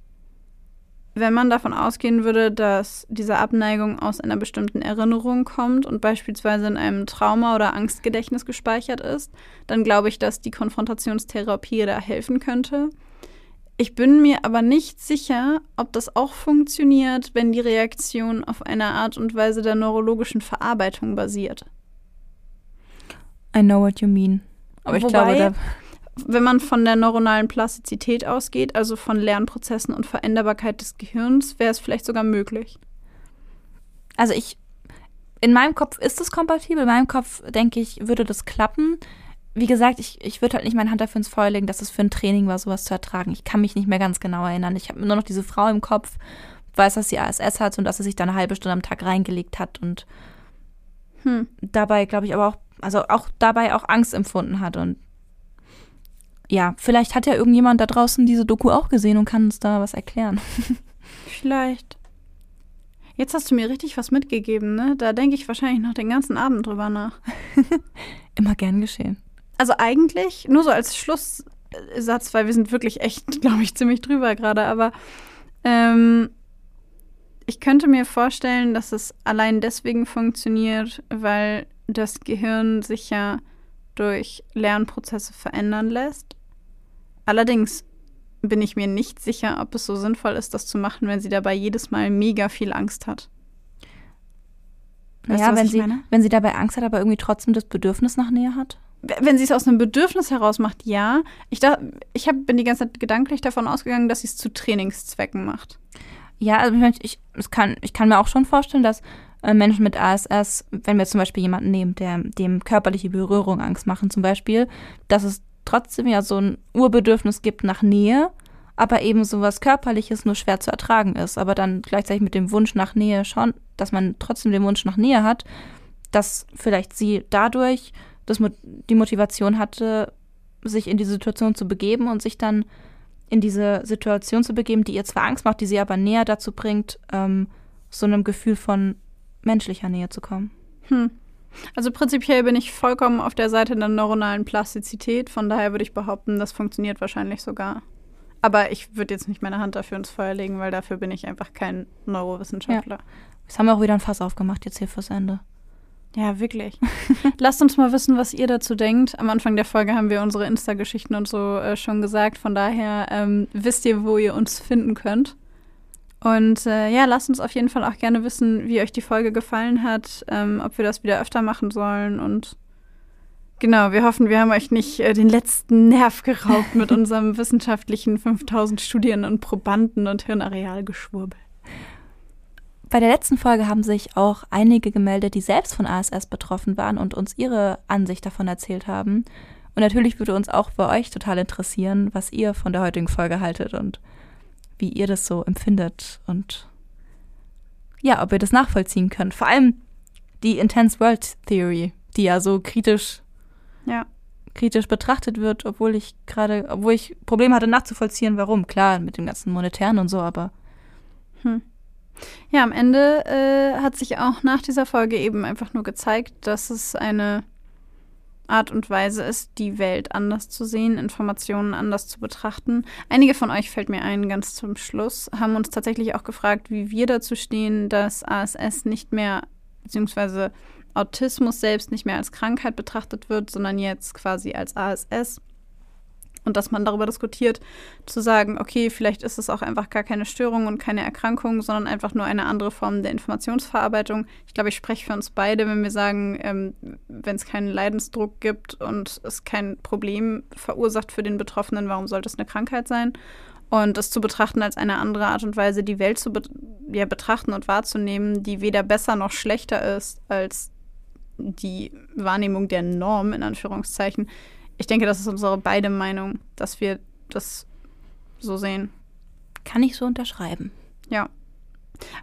wenn man davon ausgehen würde, dass diese Abneigung aus einer bestimmten Erinnerung kommt und beispielsweise in einem Trauma oder Angstgedächtnis gespeichert ist, dann glaube ich, dass die Konfrontationstherapie da helfen könnte. Ich bin mir aber nicht sicher, ob das auch funktioniert, wenn die Reaktion auf eine Art und Weise der neurologischen Verarbeitung basiert. I know what you mean. Aber ich Wobei, glaube, da, wenn man von der neuronalen Plastizität ausgeht, also von Lernprozessen und Veränderbarkeit des Gehirns, wäre es vielleicht sogar möglich. also ich, in meinem Kopf ist es kompatibel, in meinem Kopf denke ich, würde das klappen. Wie gesagt, ich, ich würde halt nicht meine Hand dafür ins Feuer legen, dass es für ein Training war, sowas zu ertragen. Ich kann mich nicht mehr ganz genau erinnern. Ich habe nur noch diese Frau im Kopf, weiß, dass sie ASS hat und dass sie sich da eine halbe Stunde am Tag reingelegt hat und Hm. dabei, glaube ich, aber auch, also auch dabei auch Angst empfunden hat. Und ja, vielleicht hat ja irgendjemand da draußen diese Doku auch gesehen und kann uns da was erklären. Vielleicht. Jetzt hast du mir richtig was mitgegeben, ne? Da denke ich wahrscheinlich noch den ganzen Abend drüber nach. Immer gern geschehen. Also eigentlich, nur so als Schlusssatz, weil wir sind wirklich echt, glaube ich, ziemlich drüber gerade, aber ähm, ich könnte mir vorstellen, dass es allein deswegen funktioniert, weil das Gehirn sich ja durch Lernprozesse verändern lässt. Allerdings bin ich mir nicht sicher, ob es so sinnvoll ist, das zu machen, wenn sie dabei jedes Mal mega viel Angst hat. Weißt du, ja, was wenn sie, meine? wenn sie dabei Angst hat, aber irgendwie trotzdem das Bedürfnis nach Nähe hat. Wenn sie es aus einem Bedürfnis heraus macht, ja. Ich, da, ich hab, bin die ganze Zeit gedanklich davon ausgegangen, dass sie es zu Trainingszwecken macht. Ja, also ich, ich, es kann, ich kann mir auch schon vorstellen, dass Menschen mit ASS, wenn wir zum Beispiel jemanden nehmen, der dem körperliche Berührung Angst machen zum Beispiel, dass es trotzdem ja so ein Urbedürfnis gibt nach Nähe, aber eben so was Körperliches nur schwer zu ertragen ist. Aber dann gleichzeitig mit dem Wunsch nach Nähe schon, dass man trotzdem den Wunsch nach Nähe hat, dass vielleicht sie dadurch das, die Motivation hatte, sich in die Situation zu begeben und sich dann in diese Situation zu begeben, die ihr zwar Angst macht, die sie aber näher dazu bringt, ähm, so einem Gefühl von menschlicher Nähe zu kommen. Hm. Also prinzipiell bin ich vollkommen auf der Seite der neuronalen Plastizität. Von daher würde ich behaupten, das funktioniert wahrscheinlich sogar. Aber ich würde jetzt nicht meine Hand dafür ins Feuer legen, weil dafür bin ich einfach kein Neurowissenschaftler. Jetzt haben wir auch wieder ein Fass aufgemacht jetzt hier fürs Ende. Ja, wirklich. Lasst uns mal wissen, was ihr dazu denkt. Am Anfang der Folge haben wir unsere Insta-Geschichten und so äh, schon gesagt. Von daher ähm, wisst ihr, wo ihr uns finden könnt. Und äh, ja, lasst uns auf jeden Fall auch gerne wissen, wie euch die Folge gefallen hat, ähm, ob wir das wieder öfter machen sollen. Und genau, wir hoffen, wir haben euch nicht äh, den letzten Nerv geraubt mit unserem wissenschaftlichen 5000 Studien und Probanden und Hirnarealgeschwurbel. Bei der letzten Folge haben sich auch einige gemeldet, die selbst von ASS betroffen waren und uns ihre Ansicht davon erzählt haben. Und natürlich würde uns auch bei euch total interessieren, was ihr von der heutigen Folge haltet und wie ihr das so empfindet und ja, ob ihr das nachvollziehen könnt. Vor allem die Intense World Theory, die ja so kritisch Ja. kritisch betrachtet wird, obwohl ich gerade, obwohl ich Probleme hatte nachzuvollziehen, warum. Klar, mit dem ganzen Monetären und so, aber Ja, am Ende äh, hat sich auch nach dieser Folge eben einfach nur gezeigt, dass es eine Art und Weise ist, die Welt anders zu sehen, Informationen anders zu betrachten. Einige von euch, fällt mir ein, ganz zum Schluss, haben uns tatsächlich auch gefragt, wie wir dazu stehen, dass ASS nicht mehr, beziehungsweise Autismus selbst nicht mehr als Krankheit betrachtet wird, sondern jetzt quasi als ASS. Und dass man darüber diskutiert, zu sagen, okay, vielleicht ist es auch einfach gar keine Störung und keine Erkrankung, sondern einfach nur eine andere Form der Informationsverarbeitung. Ich glaube, ich spreche für uns beide, wenn wir sagen, ähm, wenn es keinen Leidensdruck gibt und es kein Problem verursacht für den Betroffenen, warum sollte es eine Krankheit sein? Und es zu betrachten als eine andere Art und Weise, die Welt zu be ja, betrachten und wahrzunehmen, die weder besser noch schlechter ist als die Wahrnehmung der Norm, in Anführungszeichen. Ich denke, das ist unsere beide Meinung, dass wir das so sehen. kann ich so unterschreiben. Ja.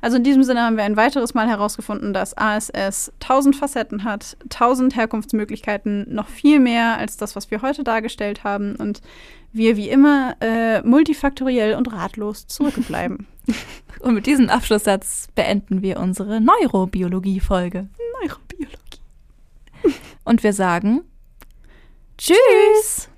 Also in diesem Sinne haben wir ein weiteres Mal herausgefunden, dass ASS tausend Facetten hat, tausend Herkunftsmöglichkeiten, noch viel mehr als das, was wir heute dargestellt haben und wir wie immer äh, multifaktoriell und ratlos zurückbleiben. Und mit diesem Abschlusssatz beenden wir unsere Neurobiologie-Folge. Neurobiologie. Und wir sagen Tschüss!